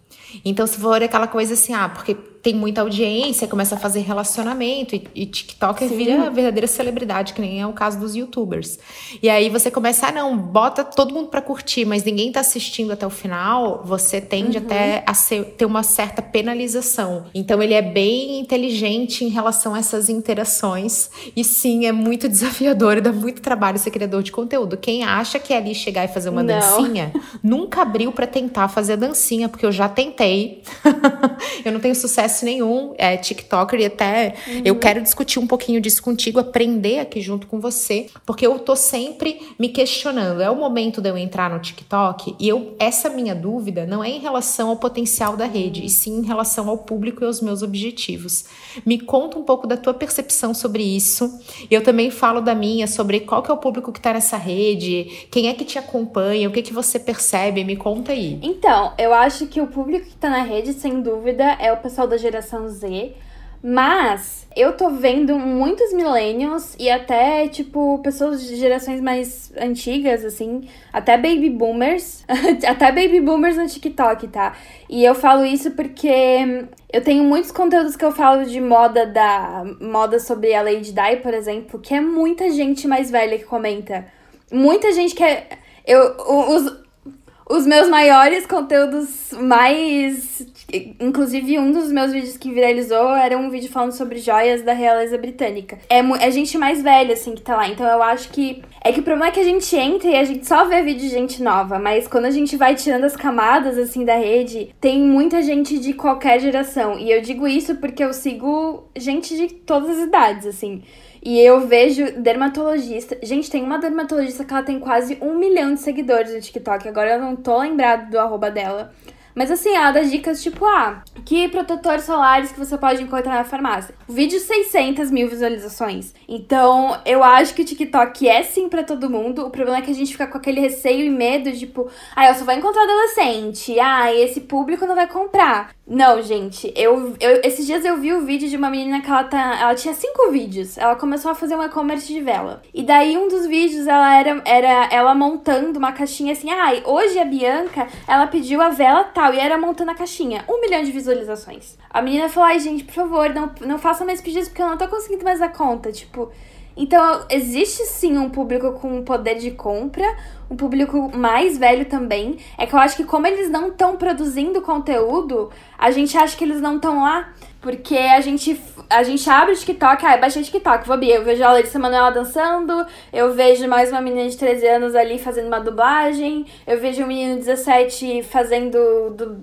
Então, se for aquela coisa assim, ah, porque tem muita audiência, começa a fazer relacionamento e, e TikTok Sim. vira verdadeira celebridade, que nem é o caso dos youtubers. E aí você começa, ah, não, bota todo mundo para curtir, mas ninguém tá assistindo até o final, você tende uhum. até a ser, ter uma certa penalização. Então ele é bem inteligente em relação a essas interações. E sim, é muito desafiador e dá muito trabalho ser criador de conteúdo. Quem acha que é ali chegar e fazer uma não. dancinha, nunca abriu para tentar fazer a dancinha, porque eu já tentei. eu não tenho sucesso nenhum é, TikToker e até uhum. eu quero discutir um pouquinho disso contigo, aprender aqui junto com você, porque eu tô sempre me questionando. É o momento de eu entrar no TikTok e eu essa minha dúvida não é em relação ao potencial da rede, e sim em relação ao público e aos meus objetivos. Me conta um pouco da tua percepção sobre isso. Eu também falo da minha sobre qual que é o público que tá nessa rede, quem é que te acompanha, o que que você percebe, me conta aí. Então, eu acho que o público que tá na rede, sem dúvida, é o pessoal da geração Z. Mas eu tô vendo muitos millennials e até, tipo, pessoas de gerações mais antigas, assim, até baby boomers, até baby boomers no TikTok, tá? E eu falo isso porque eu tenho muitos conteúdos que eu falo de moda da moda sobre a Lady Di, por exemplo, que é muita gente mais velha que comenta. Muita gente que é. Eu, os, os meus maiores conteúdos mais. Inclusive, um dos meus vídeos que viralizou era um vídeo falando sobre joias da realeza britânica. É, é gente mais velha, assim, que tá lá. Então eu acho que. É que o problema é que a gente entra e a gente só vê vídeo de gente nova. Mas quando a gente vai tirando as camadas, assim, da rede, tem muita gente de qualquer geração. E eu digo isso porque eu sigo gente de todas as idades, assim. E eu vejo dermatologista. Gente, tem uma dermatologista que ela tem quase um milhão de seguidores no TikTok. Agora eu não tô lembrado do arroba dela. Mas assim, ela dá dicas tipo, ah, que protetores solares que você pode encontrar na farmácia. O vídeo 600 mil visualizações. Então, eu acho que o TikTok é sim para todo mundo. O problema é que a gente fica com aquele receio e medo, tipo, ah, eu só vou encontrar adolescente. Ah, esse público não vai comprar. Não, gente, eu, eu esses dias eu vi o vídeo de uma menina que ela tá. Ela tinha cinco vídeos. Ela começou a fazer um e-commerce de vela. E daí um dos vídeos ela era, era ela montando uma caixinha assim. Ai, ah, hoje a Bianca ela pediu a vela tal. E era montando a caixinha. Um milhão de visualizações. A menina falou: ai, gente, por favor, não, não faça mais pedidos porque eu não tô conseguindo mais dar conta. Tipo. Então, existe sim um público com poder de compra, um público mais velho também. É que eu acho que, como eles não estão produzindo conteúdo, a gente acha que eles não estão lá. Porque a gente, a gente abre o TikTok, ah, baixei o TikTok, vou eu vejo a Larissa Manoela dançando, eu vejo mais uma menina de 13 anos ali fazendo uma dublagem, eu vejo um menino de 17 fazendo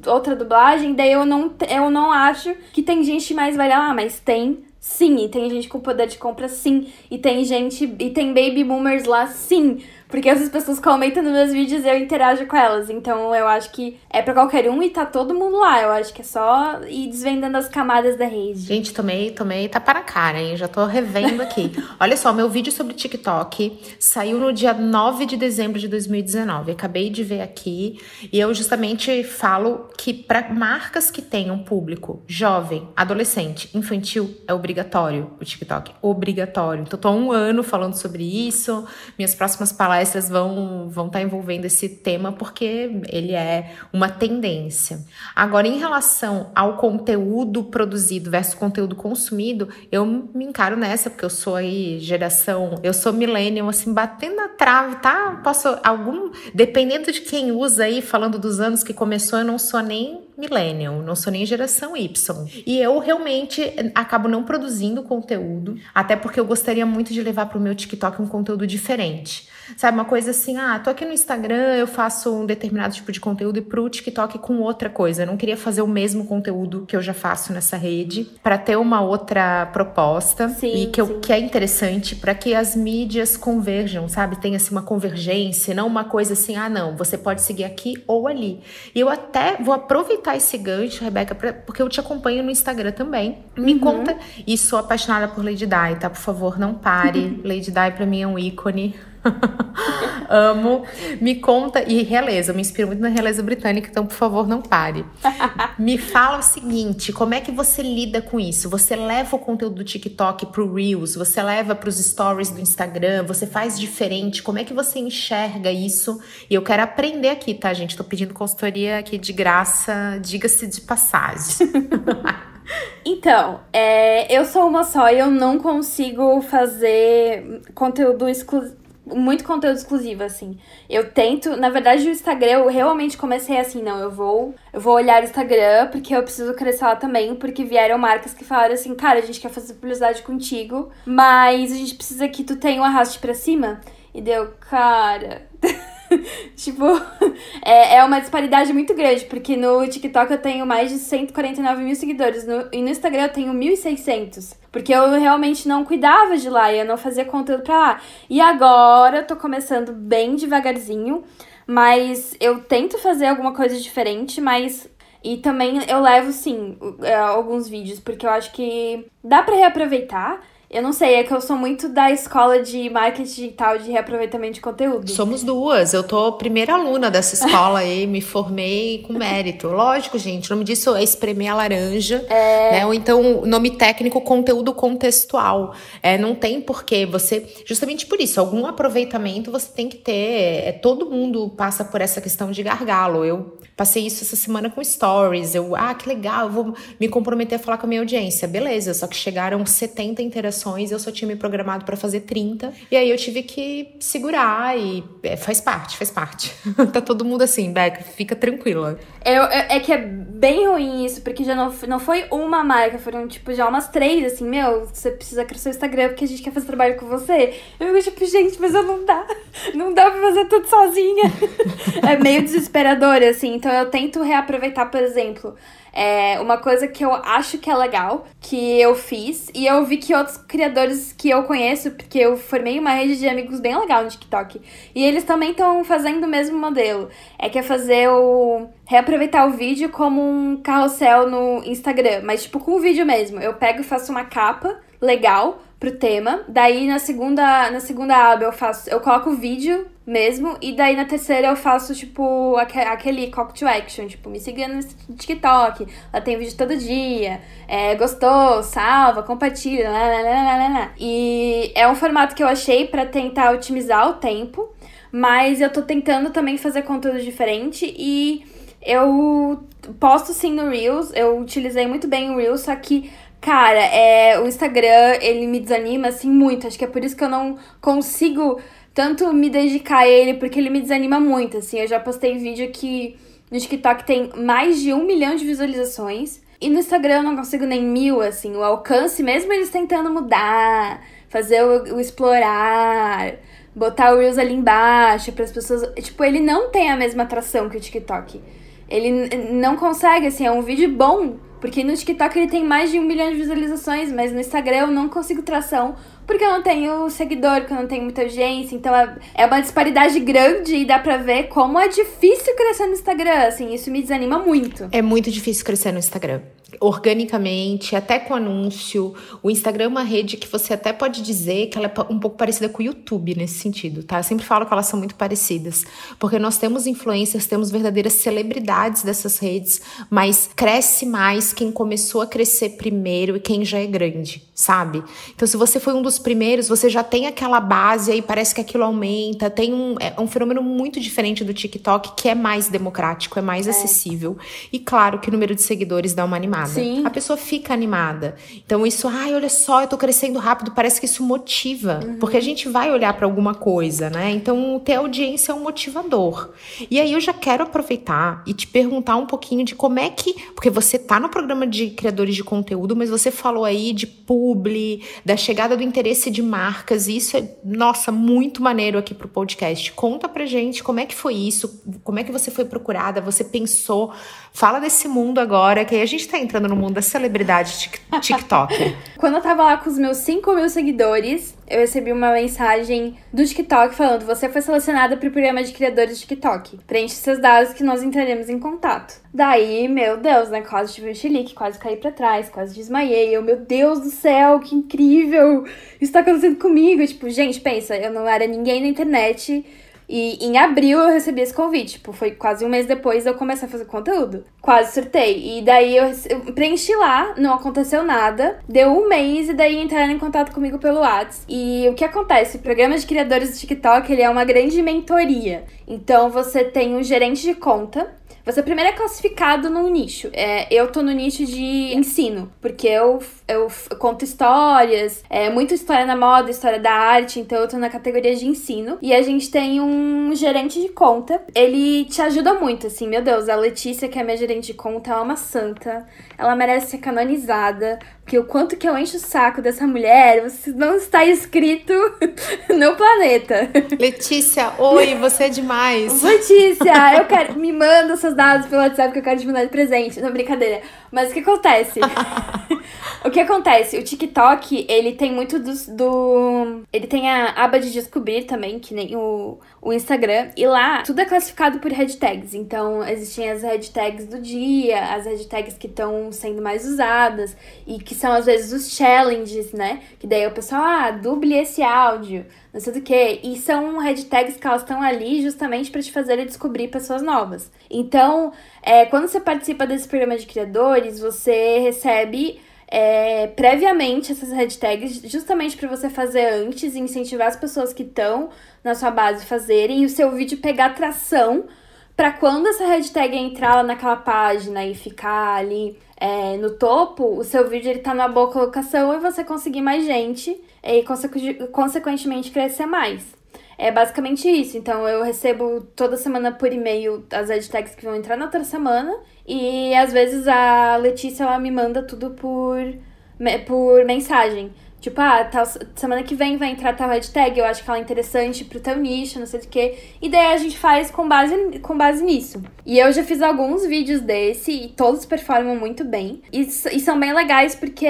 outra dublagem, daí eu não, eu não acho que tem gente mais velha lá, mas tem sim, e tem gente com poder de compra sim, e tem gente, e tem baby boomers lá sim, porque essas pessoas comentam nos meus vídeos e eu interajo com elas. Então eu acho que é para qualquer um e tá todo mundo lá. Eu acho que é só ir desvendando as camadas da rede. Gente, tomei, tomei tá para a cara, hein? Já tô revendo aqui. Olha só, meu vídeo sobre TikTok saiu no dia 9 de dezembro de 2019. Acabei de ver aqui e eu justamente falo que para marcas que tenham público jovem, adolescente, infantil, é obrigatório o TikTok. Obrigatório. Então, tô há um ano falando sobre isso. Minhas próximas palestras palestras vão vão estar tá envolvendo esse tema porque ele é uma tendência. Agora, em relação ao conteúdo produzido versus conteúdo consumido, eu me encaro nessa porque eu sou aí geração, eu sou millennial assim batendo na trave, tá? Posso algum dependendo de quem usa aí, falando dos anos que começou, eu não sou nem millennial, não sou nem geração Y. E eu realmente acabo não produzindo conteúdo, até porque eu gostaria muito de levar para o meu TikTok um conteúdo diferente. Sabe, uma coisa assim, ah, tô aqui no Instagram, eu faço um determinado tipo de conteúdo e pro TikTok com outra coisa. Eu não queria fazer o mesmo conteúdo que eu já faço nessa rede para ter uma outra proposta sim, e que, eu, que é interessante para que as mídias converjam, sabe? Tenha assim uma convergência, não uma coisa assim, ah, não, você pode seguir aqui ou ali. E eu até vou aproveitar esse gancho, Rebeca, pra, porque eu te acompanho no Instagram também. Me uhum. conta, e sou apaixonada por Lady Di, tá? Por favor, não pare. Lady Di para mim é um ícone. Amo. Me conta, e realeza, eu me inspiro muito na realeza britânica, então por favor não pare. me fala o seguinte: como é que você lida com isso? Você leva o conteúdo do TikTok pro Reels, você leva para os stories do Instagram, você faz diferente? Como é que você enxerga isso? E eu quero aprender aqui, tá, gente? Tô pedindo consultoria aqui de graça, diga-se de passagem. Então, é, eu sou uma só e eu não consigo fazer conteúdo exclusivo muito conteúdo exclusivo, assim. Eu tento, na verdade, o Instagram, eu realmente comecei assim, não, eu vou, eu vou olhar o Instagram porque eu preciso crescer lá também, porque vieram marcas que falaram assim, cara, a gente quer fazer publicidade contigo, mas a gente precisa que tu tenha um arraste para cima. E deu, cara. tipo, é, é uma disparidade muito grande, porque no TikTok eu tenho mais de 149 mil seguidores no, e no Instagram eu tenho 1.600. Porque eu realmente não cuidava de lá e eu não fazia conteúdo pra lá. E agora eu tô começando bem devagarzinho, mas eu tento fazer alguma coisa diferente, mas e também eu levo, sim, é, alguns vídeos, porque eu acho que dá para reaproveitar. Eu não sei, é que eu sou muito da escola de marketing digital de reaproveitamento de conteúdo. Somos duas. Eu tô primeira aluna dessa escola aí, me formei com mérito. Lógico, gente, o nome disso é espremer a laranja, é... né? Ou então, nome técnico, conteúdo contextual. É, não tem porquê você, justamente por isso, algum aproveitamento você tem que ter. É, todo mundo passa por essa questão de gargalo. Eu passei isso essa semana com stories. Eu, ah, que legal, eu vou me comprometer a falar com a minha audiência. Beleza, só que chegaram 70 interações eu só tinha me programado para fazer 30. E aí eu tive que segurar e é, faz parte, faz parte. tá todo mundo assim, Beck, fica tranquila. É, é, é, que é bem ruim isso, porque já não, não foi uma marca, foram tipo já umas três, assim, meu, você precisa crescer o Instagram porque a gente quer fazer trabalho com você. Eu fico tipo, gente, mas eu não dá, não dá pra fazer tudo sozinha. é meio desesperador, assim, então eu tento reaproveitar, por exemplo. É uma coisa que eu acho que é legal, que eu fiz, e eu vi que outros criadores que eu conheço, porque eu formei uma rede de amigos bem legal no TikTok, e eles também estão fazendo o mesmo modelo. É que é fazer o. reaproveitar o vídeo como um carrossel no Instagram, mas tipo com o vídeo mesmo. Eu pego e faço uma capa legal pro tema. Daí na segunda, na segunda aba eu faço, eu coloco o vídeo mesmo e daí na terceira eu faço tipo aquele call to action, tipo, me siga no TikTok, lá tem vídeo todo dia. É, gostou, salva, compartilha, lá, lá, lá, lá, lá. E é um formato que eu achei para tentar otimizar o tempo, mas eu tô tentando também fazer conteúdo diferente e eu posto sim no Reels, eu utilizei muito bem o Reels, só que Cara, é, o Instagram, ele me desanima, assim, muito. Acho que é por isso que eu não consigo tanto me dedicar a ele, porque ele me desanima muito, assim. Eu já postei vídeo que no TikTok tem mais de um milhão de visualizações. E no Instagram eu não consigo nem mil, assim. O alcance, mesmo eles tentando mudar, fazer o, o explorar, botar o Reels ali embaixo para as pessoas. Tipo, ele não tem a mesma atração que o TikTok. Ele não consegue, assim, é um vídeo bom porque no TikTok ele tem mais de um milhão de visualizações, mas no Instagram eu não consigo tração porque eu não tenho seguidor, porque eu não tenho muita audiência. Então é, é uma disparidade grande e dá pra ver como é difícil crescer no Instagram. Assim, isso me desanima muito. É muito difícil crescer no Instagram organicamente, até com anúncio. O Instagram é uma rede que você até pode dizer que ela é um pouco parecida com o YouTube nesse sentido, tá? Eu sempre falo que elas são muito parecidas, porque nós temos influencers, temos verdadeiras celebridades dessas redes, mas cresce mais quem começou a crescer primeiro e quem já é grande, sabe? Então, se você foi um dos primeiros, você já tem aquela base aí, parece que aquilo aumenta. Tem um, é um fenômeno muito diferente do TikTok, que é mais democrático, é mais é. acessível. E claro que o número de seguidores dá uma animada animada. Sim. A pessoa fica animada. Então, isso, ai, olha só, eu tô crescendo rápido, parece que isso motiva. Uhum. Porque a gente vai olhar para alguma coisa, né? Então, ter audiência é um motivador. E aí, eu já quero aproveitar e te perguntar um pouquinho de como é que. Porque você tá no programa de criadores de conteúdo, mas você falou aí de publi, da chegada do interesse de marcas. E isso é, nossa, muito maneiro aqui pro podcast. Conta pra gente como é que foi isso, como é que você foi procurada, você pensou. Fala desse mundo agora, que aí a gente tá entrando no mundo da celebridade TikTok. Quando eu tava lá com os meus 5 mil seguidores, eu recebi uma mensagem do TikTok falando: Você foi selecionada pro programa de criadores de TikTok. Preenche seus dados que nós entraremos em contato. Daí, meu Deus, né? Quase tive um chilique, quase caí pra trás, quase desmaiei. Eu, meu Deus do céu, que incrível! Isso tá acontecendo comigo. Tipo, gente, pensa, eu não era ninguém na internet. E em abril eu recebi esse convite. Tipo, foi quase um mês depois de eu começar a fazer conteúdo. Quase surtei. E daí eu preenchi lá, não aconteceu nada. Deu um mês e daí entraram em contato comigo pelo WhatsApp. E o que acontece? O programa de criadores do TikTok, ele é uma grande mentoria. Então você tem um gerente de conta. Você primeiro é classificado num nicho. É, eu tô no nicho de ensino, porque eu, eu conto histórias, é, muita história na moda, história da arte, então eu tô na categoria de ensino. E a gente tem um gerente de conta, ele te ajuda muito, assim, meu Deus, a Letícia, que é minha gerente de conta, é uma santa, ela merece ser canonizada, porque o quanto que eu encho o saco dessa mulher, você não está escrito no planeta. Letícia, oi, você é demais. Letícia, eu quero. Me manda seus dados pelo WhatsApp que eu quero te mandar de presente. Não, brincadeira. Mas o que acontece? o que acontece? O TikTok, ele tem muito dos- do. Ele tem a aba de descobrir também, que nem o, o Instagram. E lá, tudo é classificado por hashtags. Então, existem as hashtags do dia, as hashtags que estão sendo mais usadas. E que são, às vezes, os challenges, né? Que daí o pessoal, ah, duble esse áudio não sei do que. E são hashtags que elas estão ali justamente para te fazerem descobrir pessoas novas. Então, é, quando você participa desse programa de criadores, você recebe é, previamente essas hashtags justamente para você fazer antes e incentivar as pessoas que estão na sua base fazerem e o seu vídeo pegar tração para quando essa hashtag entrar lá naquela página e ficar ali é, no topo, o seu vídeo ele tá numa boa colocação e você conseguir mais gente e consecu- consequentemente crescer mais. É basicamente isso. Então eu recebo toda semana por e-mail as hashtags que vão entrar na outra semana e às vezes a Letícia ela me manda tudo por, por mensagem. Tipo, ah, tal, semana que vem vai entrar tal hashtag, eu acho que ela é interessante pro teu nicho, não sei o quê. E daí a gente faz com base, com base nisso. E eu já fiz alguns vídeos desse e todos performam muito bem. E, e são bem legais porque,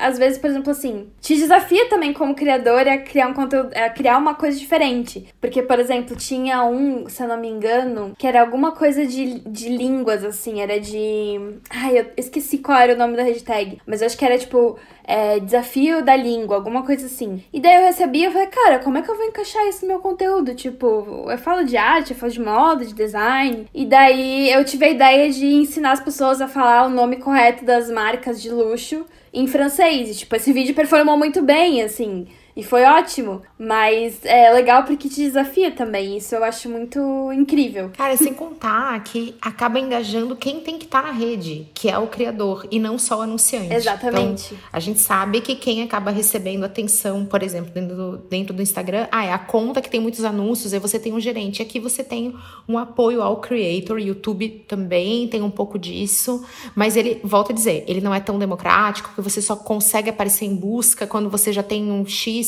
às vezes, por exemplo, assim, te desafia também como criador a criar um conteúdo, a criar uma coisa diferente. Porque, por exemplo, tinha um, se eu não me engano, que era alguma coisa de, de línguas, assim, era de. Ai, eu esqueci qual era o nome da hashtag. Mas eu acho que era tipo é, desafio da língua, alguma coisa assim. E daí eu recebi e falei, cara, como é que eu vou encaixar isso no meu conteúdo? Tipo, eu falo de arte, eu falo de moda, de design. E daí eu tive a ideia de ensinar as pessoas a falar o nome correto das marcas de luxo em francês. E, tipo, esse vídeo performou muito bem, assim. E foi ótimo, mas é legal porque te desafia também. Isso eu acho muito incrível. Cara, sem contar que acaba engajando quem tem que estar na rede, que é o criador, e não só o anunciante. Exatamente. Então, a gente sabe que quem acaba recebendo atenção, por exemplo, dentro do, dentro do Instagram, ah, é a conta que tem muitos anúncios, aí você tem um gerente. Aqui você tem um apoio ao creator, YouTube também tem um pouco disso, mas ele, volto a dizer, ele não é tão democrático, que você só consegue aparecer em busca quando você já tem um X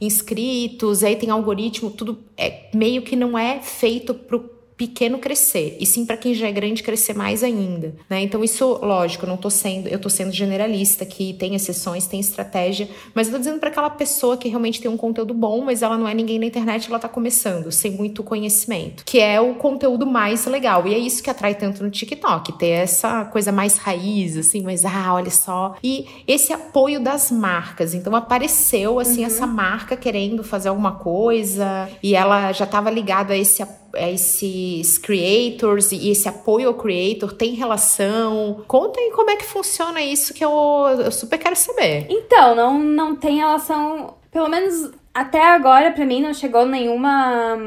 inscritos, aí tem algoritmo, tudo é meio que não é feito pro pequeno crescer, e sim para quem já é grande crescer mais ainda, né? Então isso, lógico, eu não tô sendo, eu tô sendo generalista que tem exceções, tem estratégia, mas eu tô dizendo para aquela pessoa que realmente tem um conteúdo bom, mas ela não é ninguém na internet, ela tá começando, sem muito conhecimento, que é o conteúdo mais legal. E é isso que atrai tanto no TikTok, ter essa coisa mais raiz, assim, mas ah, olha só. E esse apoio das marcas. Então apareceu assim Uhum. essa marca querendo fazer alguma coisa e ela já estava ligada a esse a esses creators e esse apoio ao creator tem relação? Contem como é que funciona isso que eu, eu super quero saber. Então, não, não tem relação. Pelo menos até agora, para mim, não chegou nenhuma,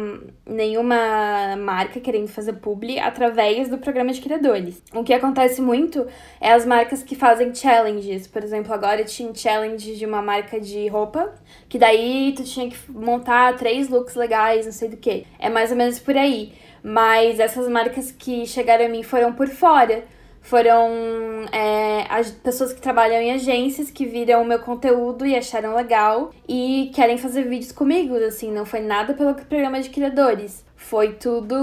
nenhuma marca querendo fazer publi através do programa de criadores. O que acontece muito é as marcas que fazem challenges. Por exemplo, agora tinha um challenge de uma marca de roupa, que daí tu tinha que montar três looks legais, não sei do que. É mais ou menos por aí. Mas essas marcas que chegaram a mim foram por fora foram é, as pessoas que trabalham em agências que viram o meu conteúdo e acharam legal e querem fazer vídeos comigo, assim, não foi nada pelo programa de criadores. Foi tudo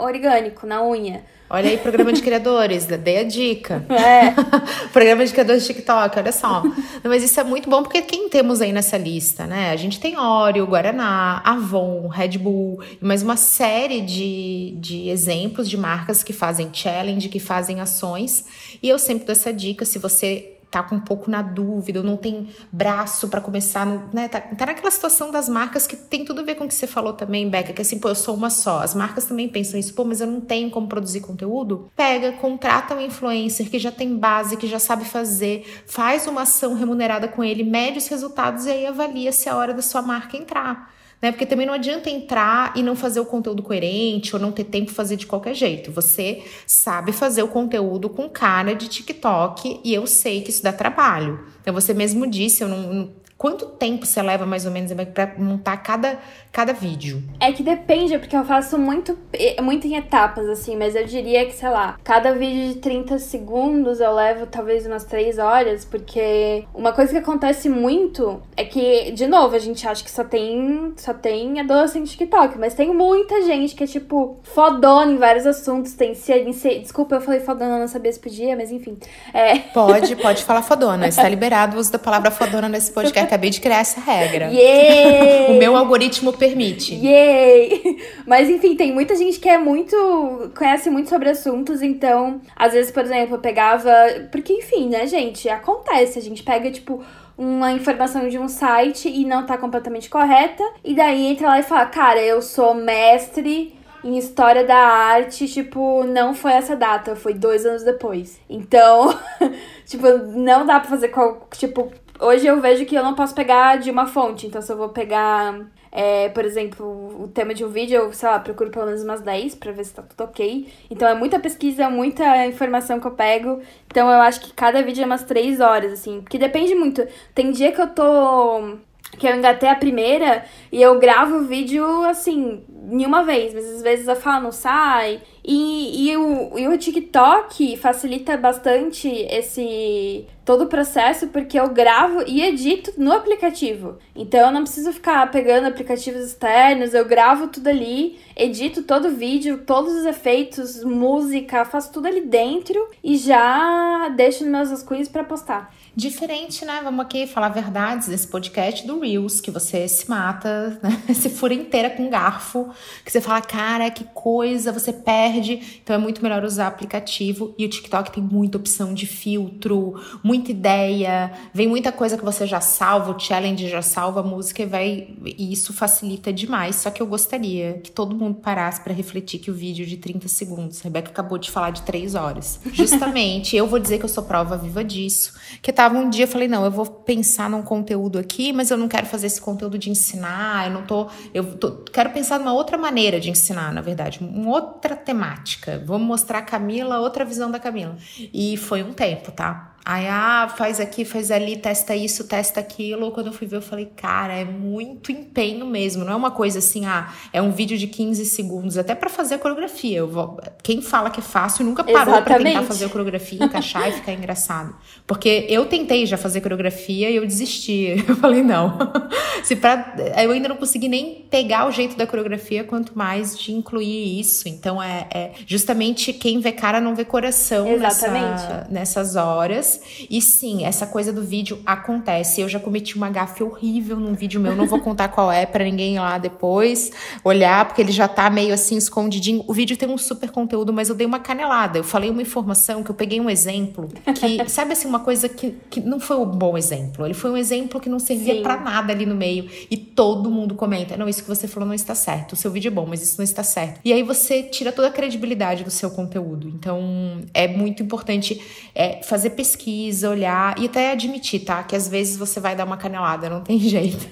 orgânico, na unha. Olha aí, programa de criadores, dei a dica. É. programa de criadores de TikTok, olha só. Não, mas isso é muito bom porque quem temos aí nessa lista, né? A gente tem Oreo, Guaraná, Avon, Red Bull, mais uma série de, de exemplos de marcas que fazem challenge, que fazem ações. E eu sempre dou essa dica, se você tá com um pouco na dúvida, não tem braço para começar, né? Tá, tá, naquela situação das marcas que tem tudo a ver com o que você falou também, Beca, que assim, pô, eu sou uma só. As marcas também pensam isso, pô, mas eu não tenho como produzir conteúdo. Pega, contrata um influencer que já tem base, que já sabe fazer, faz uma ação remunerada com ele, mede os resultados e aí avalia se é a hora da sua marca entrar né? Porque também não adianta entrar e não fazer o conteúdo coerente ou não ter tempo de fazer de qualquer jeito. Você sabe fazer o conteúdo com cara de TikTok e eu sei que isso dá trabalho. Então você mesmo disse, eu não, Quanto tempo você leva mais ou menos para montar cada, cada vídeo? É que depende, porque eu faço muito, muito em etapas, assim, mas eu diria que, sei lá, cada vídeo de 30 segundos eu levo talvez umas 3 horas, porque uma coisa que acontece muito é que, de novo, a gente acha que só tem, só tem adolescente TikTok, mas tem muita gente que é, tipo, fodona em vários assuntos, tem se, Desculpa, eu falei fodona, não sabia se podia, mas enfim. É... Pode, pode falar fodona, está liberado o uso da palavra fodona nesse podcast acabei de criar essa regra. Yay! o meu algoritmo permite. Yay! Mas enfim, tem muita gente que é muito. conhece muito sobre assuntos, então, às vezes, por exemplo, eu pegava. Porque, enfim, né, gente? Acontece. A gente pega, tipo uma informação de um site e não tá completamente correta. E daí entra lá e fala: Cara, eu sou mestre em história da arte, tipo, não foi essa data, foi dois anos depois. Então, tipo, não dá pra fazer qual, tipo, hoje eu vejo que eu não posso pegar de uma fonte. Então, se eu vou pegar, é, por exemplo, o tema de um vídeo, eu, sei lá, procuro pelo menos umas 10 pra ver se tá tudo ok. Então, é muita pesquisa, muita informação que eu pego. Então, eu acho que cada vídeo é umas 3 horas, assim. Porque depende muito. Tem dia que eu tô que eu engatei a primeira e eu gravo o vídeo assim, nenhuma vez, mas às vezes eu falo, não sai. E, e, o, e o TikTok facilita bastante esse todo o processo porque eu gravo e edito no aplicativo. Então eu não preciso ficar pegando aplicativos externos, eu gravo tudo ali, edito todo o vídeo, todos os efeitos, música, faço tudo ali dentro e já deixo meus rascunhos para postar. Diferente, né? Vamos aqui falar verdades desse podcast do Reels, que você se mata, né? Se fura inteira com garfo, que você fala, cara, que coisa, você perde. Então é muito melhor usar aplicativo. E o TikTok tem muita opção de filtro, muita ideia, vem muita coisa que você já salva, o challenge já salva a música e vai. E isso facilita demais. Só que eu gostaria que todo mundo parasse para refletir que o vídeo de 30 segundos, a Rebeca acabou de falar de 3 horas. Justamente, eu vou dizer que eu sou prova viva disso. Que tava um dia, falei, não, eu vou pensar num conteúdo aqui, mas eu não quero fazer esse conteúdo de ensinar, eu não tô, eu tô, quero pensar numa outra maneira de ensinar, na verdade, uma outra temática. Vamos mostrar a Camila, outra visão da Camila. E foi um tempo, tá? Aí, ah, faz aqui, faz ali, testa isso, testa aquilo. Quando eu fui ver, eu falei, cara, é muito empenho mesmo. Não é uma coisa assim, ah, é um vídeo de 15 segundos, até para fazer a coreografia. Eu vou... Quem fala que é fácil nunca parou para tentar fazer a coreografia, encaixar e ficar engraçado. Porque eu tentei já fazer coreografia e eu desisti. Eu falei, não. Se pra... Eu ainda não consegui nem pegar o jeito da coreografia, quanto mais de incluir isso. Então, é, é justamente quem vê cara não vê coração nessa, nessas horas. E sim, essa coisa do vídeo acontece. Eu já cometi uma gafe horrível num vídeo meu, não vou contar qual é para ninguém ir lá depois olhar, porque ele já tá meio assim escondidinho. O vídeo tem um super conteúdo, mas eu dei uma canelada. Eu falei uma informação que eu peguei um exemplo que, sabe assim, uma coisa que, que não foi um bom exemplo. Ele foi um exemplo que não servia para nada ali no meio. E todo mundo comenta: não, isso que você falou não está certo. O seu vídeo é bom, mas isso não está certo. E aí você tira toda a credibilidade do seu conteúdo. Então é muito importante é, fazer pesquisa pesquisa, olhar e até admitir, tá? Que às vezes você vai dar uma canelada, não tem jeito.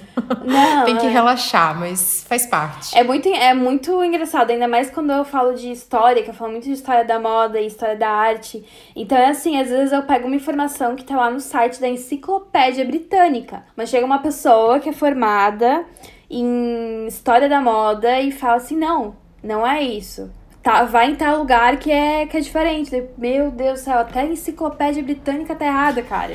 Não, tem que é. relaxar, mas faz parte. É muito, é muito engraçado, ainda mais quando eu falo de história, que eu falo muito de história da moda e história da arte. Então é assim, às vezes eu pego uma informação que tá lá no site da Enciclopédia Britânica. Mas chega uma pessoa que é formada em história da moda e fala assim: não, não é isso. Tá, vai em tal lugar que é, que é diferente. Meu Deus do céu, até a enciclopédia britânica tá errada, cara.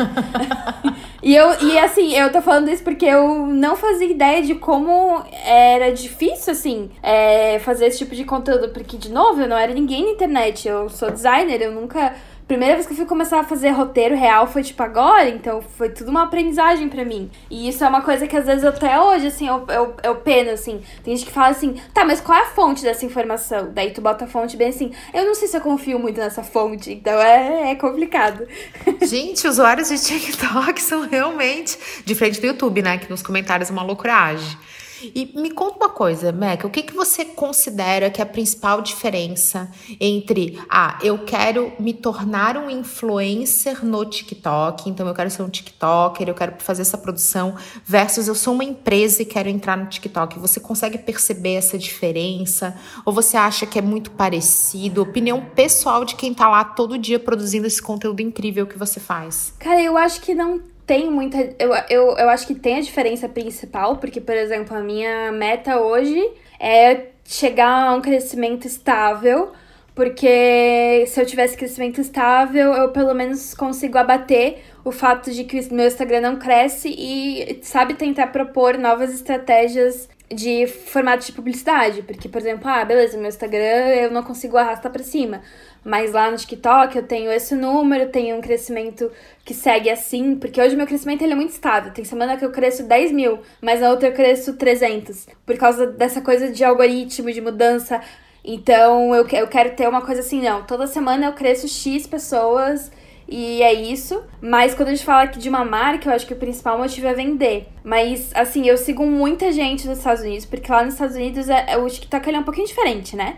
e, eu, e assim, eu tô falando isso porque eu não fazia ideia de como era difícil, assim, é, fazer esse tipo de conteúdo. Porque, de novo, eu não era ninguém na internet. Eu sou designer, eu nunca primeira vez que eu fui começar a fazer roteiro real foi tipo agora, então foi tudo uma aprendizagem para mim. E isso é uma coisa que às vezes até hoje, assim, eu, eu, eu peno, assim. Tem gente que fala assim, tá, mas qual é a fonte dessa informação? Daí tu bota a fonte bem assim, eu não sei se eu confio muito nessa fonte, então é, é complicado. Gente, usuários de TikTok são realmente diferente do YouTube, né? Que nos comentários é uma loucuragem. E me conta uma coisa, Meca, o que, que você considera que é a principal diferença entre, ah, eu quero me tornar um influencer no TikTok, então eu quero ser um TikToker, eu quero fazer essa produção, versus eu sou uma empresa e quero entrar no TikTok. Você consegue perceber essa diferença? Ou você acha que é muito parecido? Opinião pessoal de quem tá lá todo dia produzindo esse conteúdo incrível que você faz. Cara, eu acho que não tem muita. Eu, eu, eu acho que tem a diferença principal, porque, por exemplo, a minha meta hoje é chegar a um crescimento estável. Porque se eu tivesse crescimento estável, eu pelo menos consigo abater o fato de que o meu Instagram não cresce e sabe tentar propor novas estratégias de formato de publicidade. Porque, por exemplo, ah, beleza, meu Instagram eu não consigo arrastar para cima. Mas lá no TikTok eu tenho esse número, tenho um crescimento que segue assim, porque hoje meu crescimento ele é muito estável. Tem semana que eu cresço 10 mil, mas na outra eu cresço 300. Por causa dessa coisa de algoritmo, de mudança. Então eu, eu quero ter uma coisa assim, não. Toda semana eu cresço X pessoas e é isso. Mas quando a gente fala aqui de uma marca, eu acho que o principal motivo é vender. Mas, assim, eu sigo muita gente nos Estados Unidos, porque lá nos Estados Unidos é, é o TikTok ele é um pouquinho diferente, né?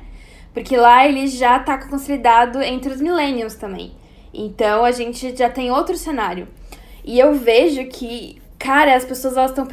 Porque lá ele já tá consolidado entre os millennials também. Então a gente já tem outro cenário. E eu vejo que, cara, as pessoas elas estão.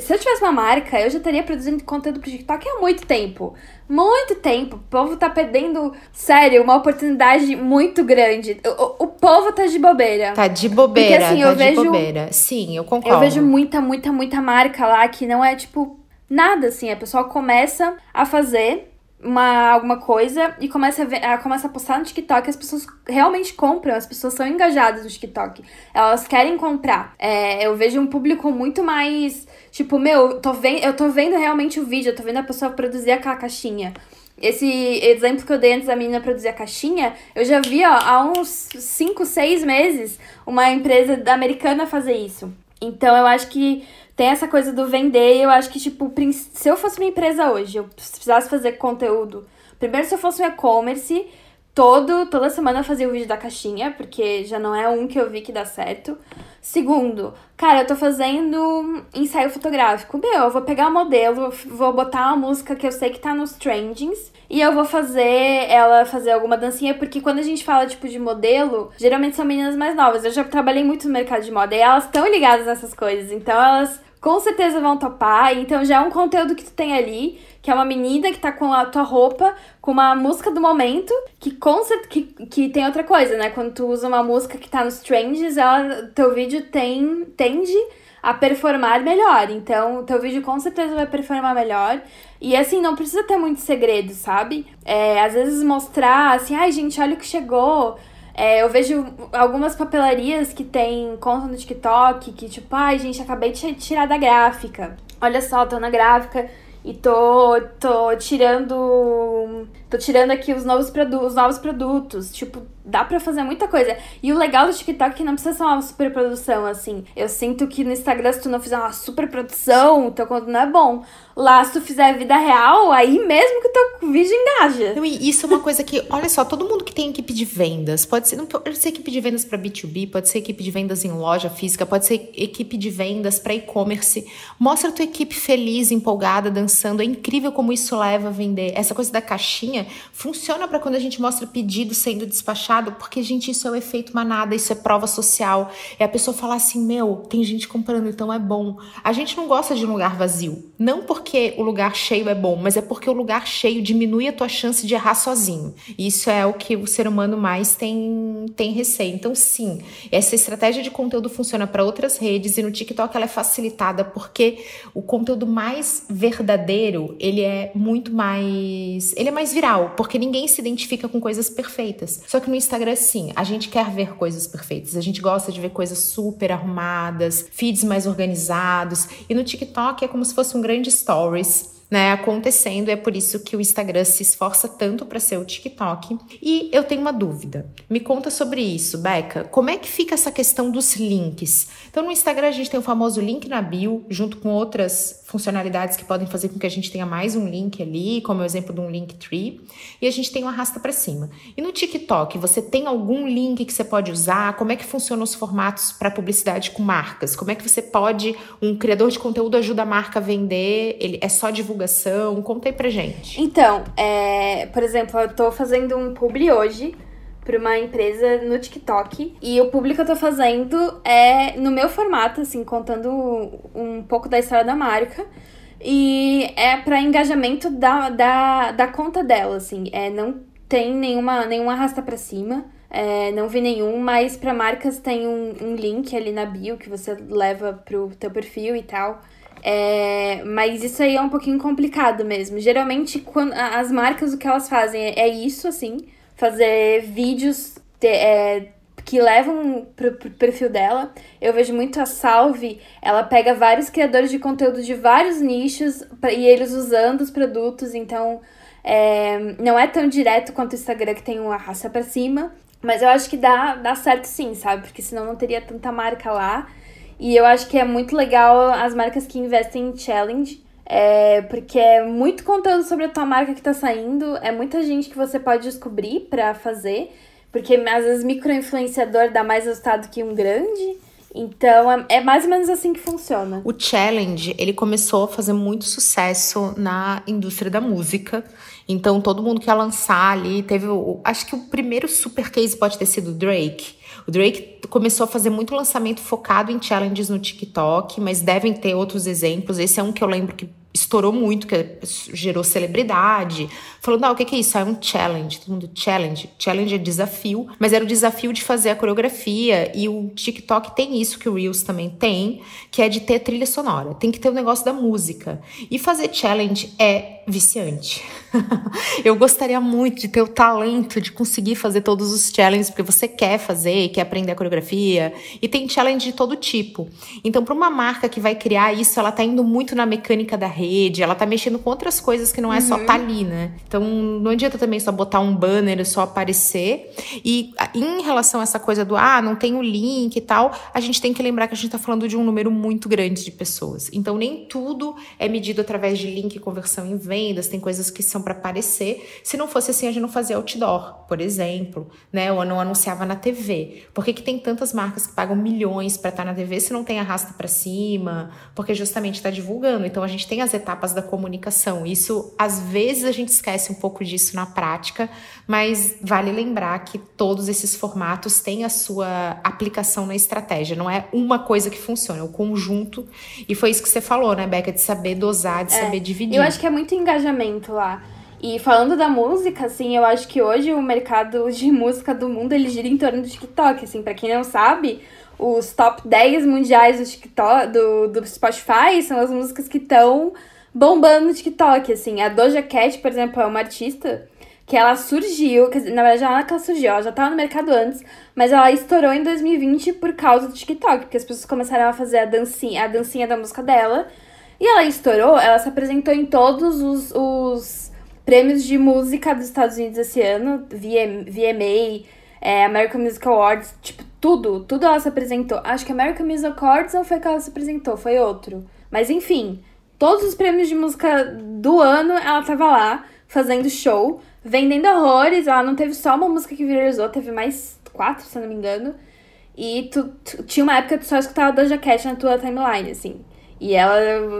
Se eu tivesse uma marca, eu já estaria produzindo conteúdo pro TikTok há muito tempo. Muito tempo. O povo tá perdendo, sério, uma oportunidade muito grande. O, o povo tá de bobeira. Tá de bobeira. Porque assim, tá eu vejo. Bobeira. Sim, eu concordo. Eu vejo muita, muita, muita marca lá que não é tipo nada assim. A pessoa começa a fazer uma, alguma coisa e começa a, ver, a, começa a postar no TikTok, as pessoas realmente compram, as pessoas são engajadas no TikTok. Elas querem comprar. É, eu vejo um público muito mais. Tipo, meu, tô vendo, eu tô vendo realmente o vídeo, eu tô vendo a pessoa produzir aquela caixinha. Esse exemplo que eu dei antes da menina produzir a caixinha, eu já vi ó, há uns 5, 6 meses uma empresa americana fazer isso. Então eu acho que tem essa coisa do vender. Eu acho que, tipo, se eu fosse uma empresa hoje, eu precisasse fazer conteúdo. Primeiro, se eu fosse um e-commerce, todo, toda semana eu fazia o vídeo da caixinha, porque já não é um que eu vi que dá certo. Segundo, cara, eu tô fazendo ensaio fotográfico. Meu, eu vou pegar o modelo, vou botar uma música que eu sei que tá nos trendings e eu vou fazer ela fazer alguma dancinha, porque quando a gente fala, tipo, de modelo, geralmente são meninas mais novas. Eu já trabalhei muito no mercado de moda e elas estão ligadas nessas coisas, então elas com certeza vão topar. Então já é um conteúdo que tu tem ali, que é uma menina que tá com a tua roupa, com uma música do momento, que com que, que tem outra coisa, né? Quando tu usa uma música que tá nos trends, ela, teu vídeo tem, tende a performar melhor. Então, teu vídeo com certeza vai performar melhor. E assim, não precisa ter muito segredo, sabe? É, às vezes mostrar assim, ai gente, olha o que chegou. É, eu vejo algumas papelarias que tem conta no TikTok que, tipo, ai, gente, acabei de tirar da gráfica. Olha só, tô na gráfica e tô, tô tirando. Tô tirando aqui os novos, os novos produtos. Tipo, dá pra fazer muita coisa. E o legal do TikTok é que não precisa ser uma super produção, assim. Eu sinto que no Instagram, se tu não fizer uma super produção, teu conteúdo não é bom. Lá, se tu fizer vida real, aí mesmo que teu vídeo engaja. E isso é uma coisa que, olha só, todo mundo que tem equipe de vendas, pode ser, não pode ser equipe de vendas para B2B, pode ser equipe de vendas em loja física, pode ser equipe de vendas para e-commerce. Mostra a tua equipe feliz, empolgada, dançando. É incrível como isso leva a vender. Essa coisa da caixinha funciona para quando a gente mostra pedido sendo despachado, porque, gente, isso é o efeito manada, isso é prova social. É a pessoa falar assim: meu, tem gente comprando, então é bom. A gente não gosta de um lugar vazio. Não porque o lugar cheio é bom, mas é porque o lugar cheio diminui a tua chance de errar sozinho. Isso é o que o ser humano mais tem, tem receio. Então, sim, essa estratégia de conteúdo funciona para outras redes e no TikTok ela é facilitada porque o conteúdo mais verdadeiro, ele é muito mais, ele é mais viral, porque ninguém se identifica com coisas perfeitas. Só que no Instagram sim, a gente quer ver coisas perfeitas. A gente gosta de ver coisas super arrumadas, feeds mais organizados. E no TikTok é como se fosse um grande stories né, acontecendo. É por isso que o Instagram se esforça tanto para ser o TikTok. E eu tenho uma dúvida. Me conta sobre isso, Beca. Como é que fica essa questão dos links? Então, no Instagram a gente tem o famoso link na bio, junto com outras funcionalidades que podem fazer com que a gente tenha mais um link ali, como o exemplo de um link tree, e a gente tem um arrasta para cima. E no TikTok, você tem algum link que você pode usar? Como é que funcionam os formatos para publicidade com marcas? Como é que você pode, um criador de conteúdo ajuda a marca a vender? Ele é só divulgação? Conta aí pra gente. Então, é, por exemplo, eu tô fazendo um publi hoje para uma empresa no TikTok. E o público que eu tô fazendo é no meu formato, assim, contando um pouco da história da marca. E é para engajamento da, da, da conta dela, assim. É, não tem nenhuma, nenhuma arrasta para cima. É, não vi nenhum, mas para marcas tem um, um link ali na bio que você leva pro teu perfil e tal. É, mas isso aí é um pouquinho complicado mesmo. Geralmente, quando, as marcas, o que elas fazem é, é isso, assim fazer vídeos de, é, que levam pro, pro perfil dela. Eu vejo muito a Salve, ela pega vários criadores de conteúdo de vários nichos pra, e eles usando os produtos, então é, não é tão direto quanto o Instagram que tem uma raça para cima. Mas eu acho que dá, dá certo sim, sabe? Porque senão não teria tanta marca lá. E eu acho que é muito legal as marcas que investem em challenge. É, porque é muito conteúdo sobre a tua marca que tá saindo, é muita gente que você pode descobrir para fazer, porque às vezes micro-influenciador dá mais resultado que um grande. Então, é, é mais ou menos assim que funciona. O challenge, ele começou a fazer muito sucesso na indústria da música. Então, todo mundo que ia lançar ali, teve, o, acho que o primeiro super case pode ter sido Drake. O Drake começou a fazer muito lançamento focado em challenges no TikTok, mas devem ter outros exemplos. Esse é um que eu lembro que estourou muito, que gerou celebridade. Falou, não, o que, que é isso? É um challenge. Todo mundo, challenge. Challenge é desafio, mas era o desafio de fazer a coreografia. E o TikTok tem isso, que o Reels também tem, que é de ter trilha sonora. Tem que ter o um negócio da música. E fazer challenge é viciante. eu gostaria muito de ter o talento de conseguir fazer todos os challenges, porque você quer fazer, quer aprender a coreografia. E tem challenge de todo tipo. Então, para uma marca que vai criar isso, ela tá indo muito na mecânica da rede, ela tá mexendo com outras coisas que não é uhum. só tá ali, né? Então, não adianta também só botar um banner e só aparecer. E em relação a essa coisa do, ah, não tem o link e tal, a gente tem que lembrar que a gente tá falando de um número muito grande de pessoas. Então, nem tudo é medido através de link conversão em vendas, tem coisas que são para aparecer. Se não fosse assim, a gente não fazia outdoor, por exemplo, né? Ou não anunciava na TV. Por que, que tem tantas marcas que pagam milhões para estar tá na TV se não tem arrasta para cima? Porque justamente está divulgando. Então, a gente tem as etapas da comunicação. Isso, às vezes, a gente esquece um pouco disso na prática, mas vale lembrar que todos esses formatos têm a sua aplicação na estratégia. Não é uma coisa que funciona, é o conjunto. E foi isso que você falou, né, Beca? De saber dosar, de é, saber dividir. Eu acho que é muito engajamento lá. E falando da música, assim, eu acho que hoje o mercado de música do mundo ele gira em torno do TikTok. Assim, para quem não sabe, os top 10 mundiais do TikTok, do, do Spotify, são as músicas que estão bombando no TikTok, assim. A Doja Cat, por exemplo, é uma artista que ela surgiu, dizer, na verdade não é que ela surgiu, ela já estava no mercado antes, mas ela estourou em 2020 por causa do TikTok, porque as pessoas começaram a fazer a dancinha, a dancinha da música dela. E ela estourou, ela se apresentou em todos os, os prêmios de música dos Estados Unidos esse ano, VM, VMA, é, American Music Awards, tipo, tudo, tudo ela se apresentou. Acho que American Music Awards não foi que ela se apresentou, foi outro. Mas enfim, todos os prêmios de música do ano ela tava lá. fazendo show, vendendo horrores. Ela não teve só uma música que viralizou, teve mais quatro, se eu não me engano. E tu, tu, tinha uma época que tu só escutava Doja Cat na tua timeline, assim. E ela,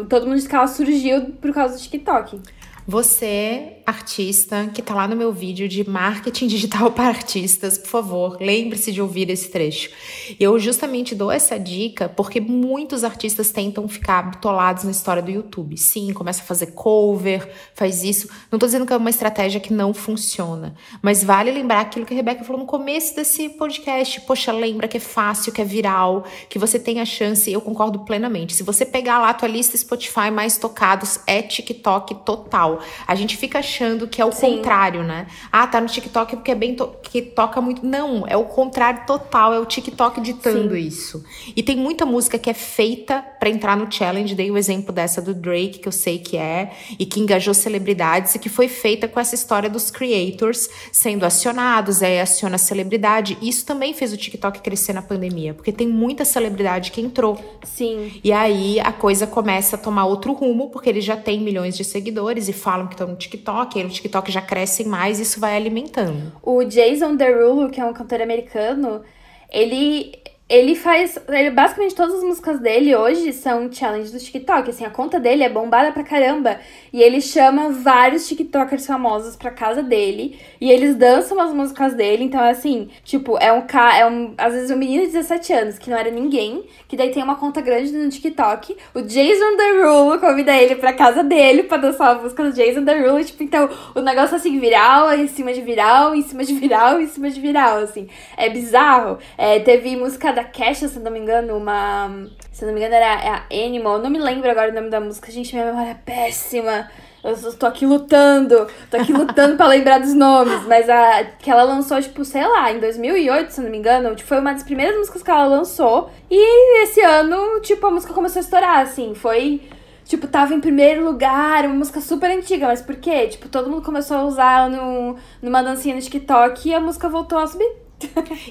todo mundo disse que ela surgiu por causa do TikTok. Você, artista, que tá lá no meu vídeo de marketing digital para artistas, por favor, lembre-se de ouvir esse trecho. Eu justamente dou essa dica porque muitos artistas tentam ficar bitolados na história do YouTube. Sim, começa a fazer cover, faz isso. Não tô dizendo que é uma estratégia que não funciona, mas vale lembrar aquilo que a Rebeca falou no começo desse podcast. Poxa, lembra que é fácil, que é viral, que você tem a chance, eu concordo plenamente. Se você pegar lá a tua lista Spotify mais tocados, é TikTok total. A gente fica achando que é o Sim. contrário, né? Ah, tá no TikTok porque é bem to que toca muito. Não, é o contrário total, é o TikTok ditando Sim. isso. E tem muita música que é feita para entrar no challenge, dei o exemplo dessa do Drake, que eu sei que é, e que engajou celebridades e que foi feita com essa história dos creators sendo acionados, aí aciona a celebridade. Isso também fez o TikTok crescer na pandemia, porque tem muita celebridade que entrou. Sim. E aí a coisa começa a tomar outro rumo, porque ele já tem milhões de seguidores e falam que estão no TikTok, aí no TikTok já crescem mais isso vai alimentando. O Jason Derulo, que é um cantor americano, ele ele faz. Ele, basicamente todas as músicas dele hoje são challenge do TikTok. Assim, a conta dele é bombada pra caramba. E ele chama vários TikTokers famosos pra casa dele. E eles dançam as músicas dele. Então, assim, tipo, é um cara. É um, às vezes um menino de 17 anos que não era ninguém. Que daí tem uma conta grande no TikTok. O Jason Derulo convida ele pra casa dele pra dançar a música do Jason Derulo. Tipo, então, o negócio assim, viral, em cima de viral, em cima de viral, em cima de viral, assim. É bizarro. É, teve música da da Kesha, se não me engano, uma. Se não me engano, era a Animal. Não me lembro agora o nome da música. Gente, minha memória é péssima. Eu tô aqui lutando, tô aqui lutando pra lembrar dos nomes, mas a que ela lançou, tipo, sei lá, em 2008, se não me engano, tipo, foi uma das primeiras músicas que ela lançou. E esse ano, tipo, a música começou a estourar, assim, foi tipo, tava em primeiro lugar, uma música super antiga, mas por quê? Tipo, todo mundo começou a usar no, numa dancinha no TikTok e a música voltou a subir.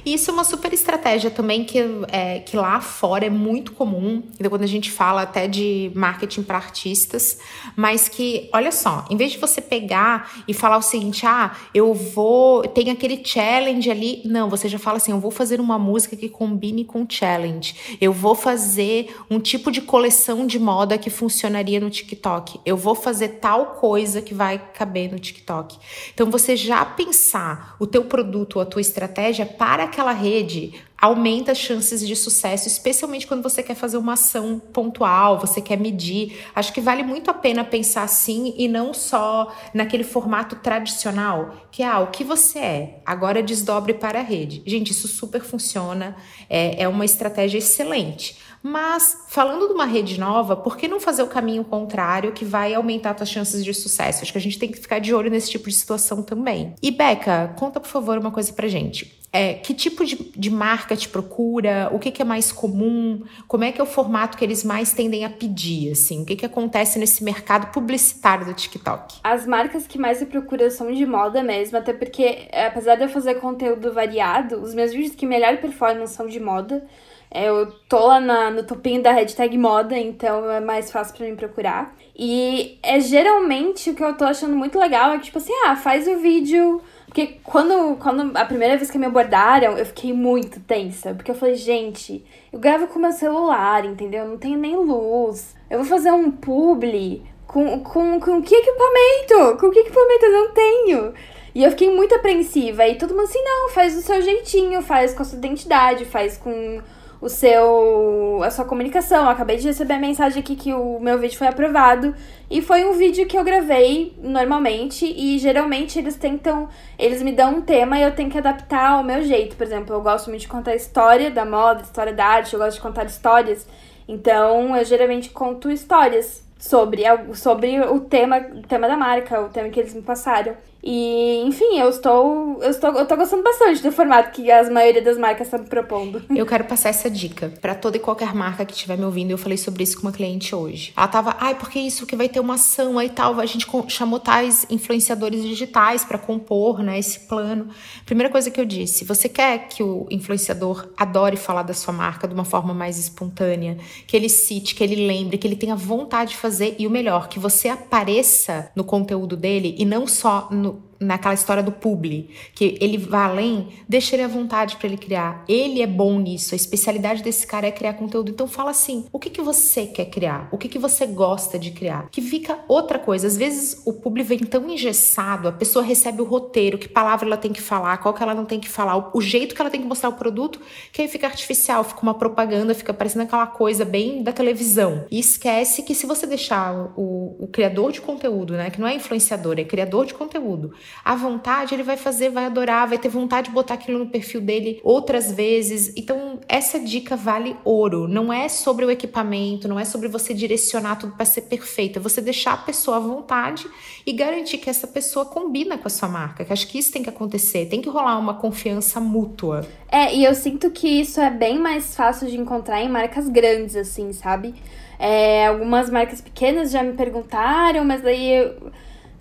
Isso é uma super estratégia também que, é, que lá fora é muito comum, então, quando a gente fala até de marketing para artistas, mas que, olha só, em vez de você pegar e falar o seguinte, ah, eu vou, tem aquele challenge ali, não, você já fala assim, eu vou fazer uma música que combine com challenge, eu vou fazer um tipo de coleção de moda que funcionaria no TikTok, eu vou fazer tal coisa que vai caber no TikTok. Então, você já pensar o teu produto a tua estratégia estratégia para aquela rede aumenta as chances de sucesso, especialmente quando você quer fazer uma ação pontual, você quer medir. Acho que vale muito a pena pensar assim e não só naquele formato tradicional, que é ah, o que você é, agora desdobre para a rede. Gente, isso super funciona, é, é uma estratégia excelente. Mas, falando de uma rede nova, por que não fazer o caminho contrário que vai aumentar suas chances de sucesso? Acho que a gente tem que ficar de olho nesse tipo de situação também. E, Beca, conta por favor uma coisa pra gente. É, que tipo de, de marca te procura? O que, que, é mais comum? Como é que é o formato que eles mais tendem a pedir? Assim? O que, que acontece nesse mercado publicitário do TikTok? As marcas que mais me procuram são de moda mesmo, até porque, apesar de eu fazer conteúdo variado, os meus vídeos que melhor performam são de moda. É, eu tô lá na, no topinho da hashtag moda, então é mais fácil para mim procurar. E é geralmente o que eu tô achando muito legal é que, tipo assim, ah, faz o vídeo. Porque quando, quando a primeira vez que me abordaram, eu fiquei muito tensa. Porque eu falei, gente, eu gravo com meu celular, entendeu? Eu não tenho nem luz. Eu vou fazer um publi com, com, com que equipamento? Com que equipamento eu não tenho? E eu fiquei muito apreensiva. E todo mundo assim, não, faz do seu jeitinho, faz com a sua identidade, faz com o seu a sua comunicação. Eu acabei de receber a mensagem aqui que o meu vídeo foi aprovado e foi um vídeo que eu gravei normalmente e geralmente eles tentam, eles me dão um tema e eu tenho que adaptar ao meu jeito. Por exemplo, eu gosto muito de contar história da moda, história da arte, eu gosto de contar histórias. Então, eu geralmente conto histórias sobre, sobre o tema, o tema da marca, o tema que eles me passaram. E, enfim, eu estou, eu estou, eu estou gostando bastante do formato que a maioria das marcas está me propondo. Eu quero passar essa dica para toda e qualquer marca que estiver me ouvindo. Eu falei sobre isso com uma cliente hoje. Ela tava, ai, porque isso que vai ter uma ação aí tal. A gente chamou tais influenciadores digitais para compor, né, esse plano. Primeira coisa que eu disse, você quer que o influenciador adore falar da sua marca de uma forma mais espontânea, que ele cite, que ele lembre, que ele tenha vontade de fazer e o melhor, que você apareça no conteúdo dele e não só no, naquela história do publi, que ele vai além, deixa ele à vontade para ele criar. Ele é bom nisso, a especialidade desse cara é criar conteúdo. Então fala assim, o que que você quer criar? O que que você gosta de criar? Que fica outra coisa. Às vezes o publi vem tão engessado, a pessoa recebe o roteiro, que palavra ela tem que falar, qual que ela não tem que falar, o, jeito que ela tem que mostrar o produto, que aí fica artificial, fica uma propaganda, fica parecendo aquela coisa bem da televisão. E esquece que se você deixar o, o criador de conteúdo, né, que não é influenciador, é criador de conteúdo, à vontade, ele vai fazer, vai adorar, vai ter vontade de botar aquilo no perfil dele outras vezes. Então, essa dica vale ouro. Não é sobre o equipamento, não é sobre você direcionar tudo para ser perfeito, é você deixar a pessoa à vontade e garantir que essa pessoa combina com a sua marca. Que acho que isso tem que acontecer, tem que rolar uma confiança mútua. É, e eu sinto que isso é bem mais fácil de encontrar em marcas grandes, assim, sabe? É, algumas marcas pequenas já me perguntaram, mas daí eu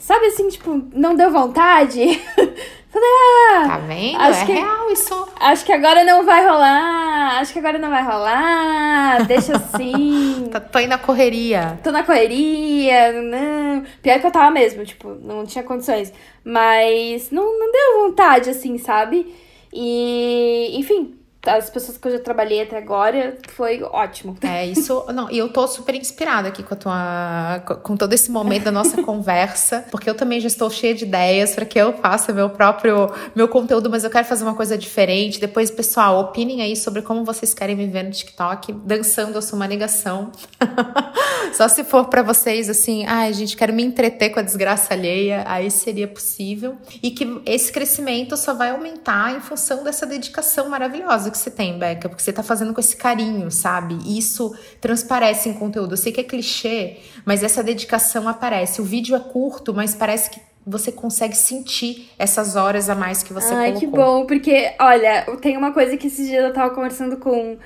Sabe assim, tipo, não deu vontade? Falei, ah. Tá vendo? Acho é que, real isso. Acho que agora não vai rolar. Acho que agora não vai rolar. Deixa assim. tá, tô aí na correria. Tô na correria. Não. Pior que eu tava mesmo, tipo, não tinha condições. Mas não, não deu vontade, assim, sabe? E, enfim, as pessoas que eu já trabalhei até agora, foi ótimo. É, isso. Não, e eu tô super inspirada aqui com a tua. com todo esse momento da nossa conversa, porque eu também já estou cheia de ideias para que eu faça meu próprio meu conteúdo, mas eu quero fazer uma coisa diferente. Depois, pessoal, opinem aí sobre como vocês querem me ver no TikTok. Dançando, eu sou uma negação. Só se for para vocês assim, ai, gente, quero me entreter com a desgraça alheia, aí seria possível. E que esse crescimento só vai aumentar em função dessa dedicação maravilhosa que você tem, Beca, porque você tá fazendo com esse carinho, sabe? Isso transparece em conteúdo. Eu sei que é clichê, mas essa dedicação aparece. O vídeo é curto, mas parece que você consegue sentir essas horas a mais que você Ai, colocou. que bom, porque, olha, tem uma coisa que esses dias eu tava conversando com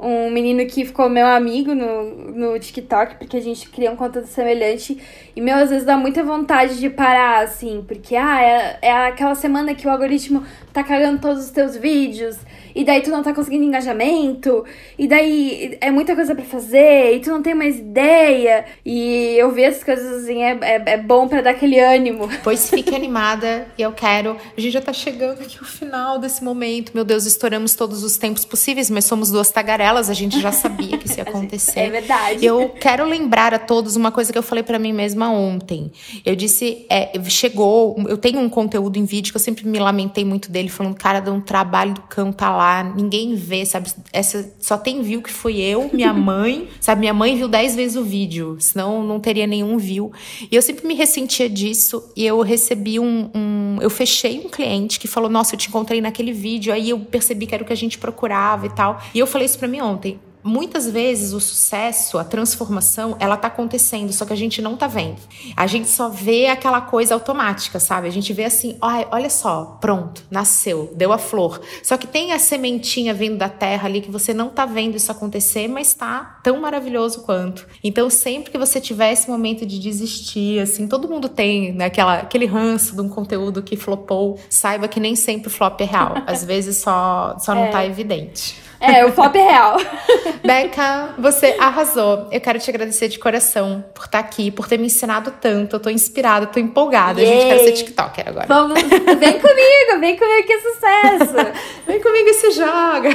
um menino que ficou meu amigo no, no TikTok, porque a gente cria um conteúdo semelhante. E, meu, às vezes dá muita vontade de parar, assim, porque, ah, é, é aquela semana que o algoritmo tá cagando todos os teus vídeos e daí tu não tá conseguindo engajamento, e daí é muita coisa para fazer, e tu não tem mais ideia. E eu ver essas coisas assim é, é, é bom para dar aquele ânimo. Pois fique animada, e eu quero. A gente já tá chegando aqui ao final desse momento. Meu Deus, estouramos todos os tempos possíveis, mas somos duas tagarelas, a gente já sabia que isso ia acontecer. é verdade. Eu quero lembrar a todos uma coisa que eu falei para mim mesma ontem. Eu disse, é, chegou, eu tenho um conteúdo em vídeo que eu sempre me lamentei muito dele, falando, cara, dá um trabalho do cão tá lá ninguém vê, sabe? Essa só tem view que fui eu, minha mãe, sabe? Minha mãe viu dez vezes o vídeo, senão não teria nenhum view. E eu sempre me ressentia disso e eu recebi um, um eu fechei um cliente que falou: "Nossa, eu te encontrei naquele vídeo". Aí eu percebi que era o que a gente procurava e tal. E eu falei isso para mim ontem muitas vezes o sucesso, a transformação, ela tá acontecendo, só que a gente não tá vendo. A gente só vê aquela coisa automática, sabe? A gente vê assim, olha só, pronto, nasceu, deu a flor. Só que tem a sementinha vindo da terra ali que você não tá vendo isso acontecer, mas tá tão maravilhoso quanto. Então, sempre que você tiver esse momento de desistir, assim, todo mundo tem né, aquela, aquele ranço de um conteúdo que flopou, saiba que nem sempre o flop é real. Às vezes só, só não é. tá evidente. É, o flop é real. Beca, você arrasou. Eu quero te agradecer de coração por estar aqui, por ter me ensinado tanto. Eu tô inspirada, tô empolgada. Yay. A gente quer ser TikToker agora. Vamos, vem comigo, vem comigo que é sucesso. vem comigo e se joga.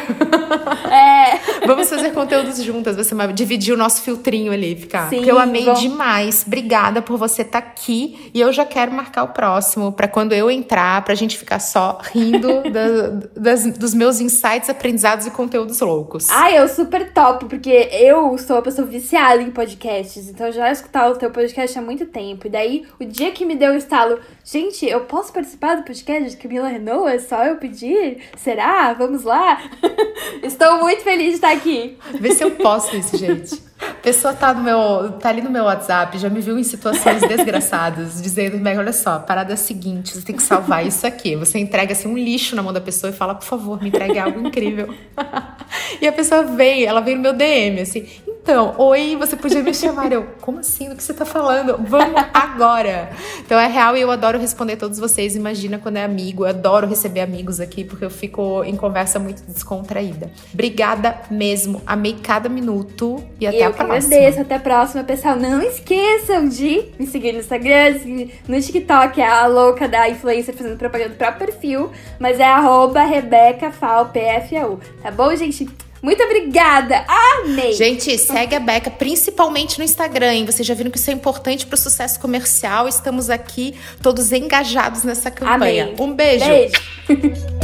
É. Vamos fazer conteúdos juntas. Você vai dividir o nosso filtrinho ali, ficar. Sim, Porque eu amei demais. Obrigada por você estar aqui. E eu já quero marcar o próximo, para quando eu entrar, pra gente ficar só rindo da, das, dos meus insights, aprendizados e conteúdos conteúdos loucos. Ah, eu super top, porque eu sou uma pessoa viciada em podcasts, então eu já escutava o teu podcast há muito tempo. E daí, o dia que me deu o estalo, gente, eu posso participar do podcast de Camila Renault? É só eu pedir? Será? Vamos lá? Estou muito feliz de estar aqui. Vê se eu posso isso, gente. A pessoa tá, no meu, tá ali no meu WhatsApp, já me viu em situações desgraçadas, dizendo, Meg, olha só, parada é a seguinte, você tem que salvar isso aqui. Você entrega assim um lixo na mão da pessoa e fala, por favor, me entregue algo incrível. e a pessoa vem, ela vem no meu DM, assim, então, oi, você podia me chamar? Eu, como assim? Do que você tá falando? Vamos agora! Então é real e eu adoro responder todos vocês. Imagina quando é amigo, eu adoro receber amigos aqui, porque eu fico em conversa muito descontraída. Obrigada mesmo, amei cada minuto e até eu a que agradeço. Até a próxima, pessoal. Não esqueçam de me seguir no Instagram, no TikTok, é a louca da influencer fazendo propaganda do próprio perfil, mas é arroba RebecaFalPFAU. Tá bom, gente? Muito obrigada! Amei! Gente, segue a Beca, principalmente no Instagram, hein? Vocês já viram que isso é importante para o sucesso comercial. Estamos aqui todos engajados nessa campanha. Amei. Um beijo! Beijo!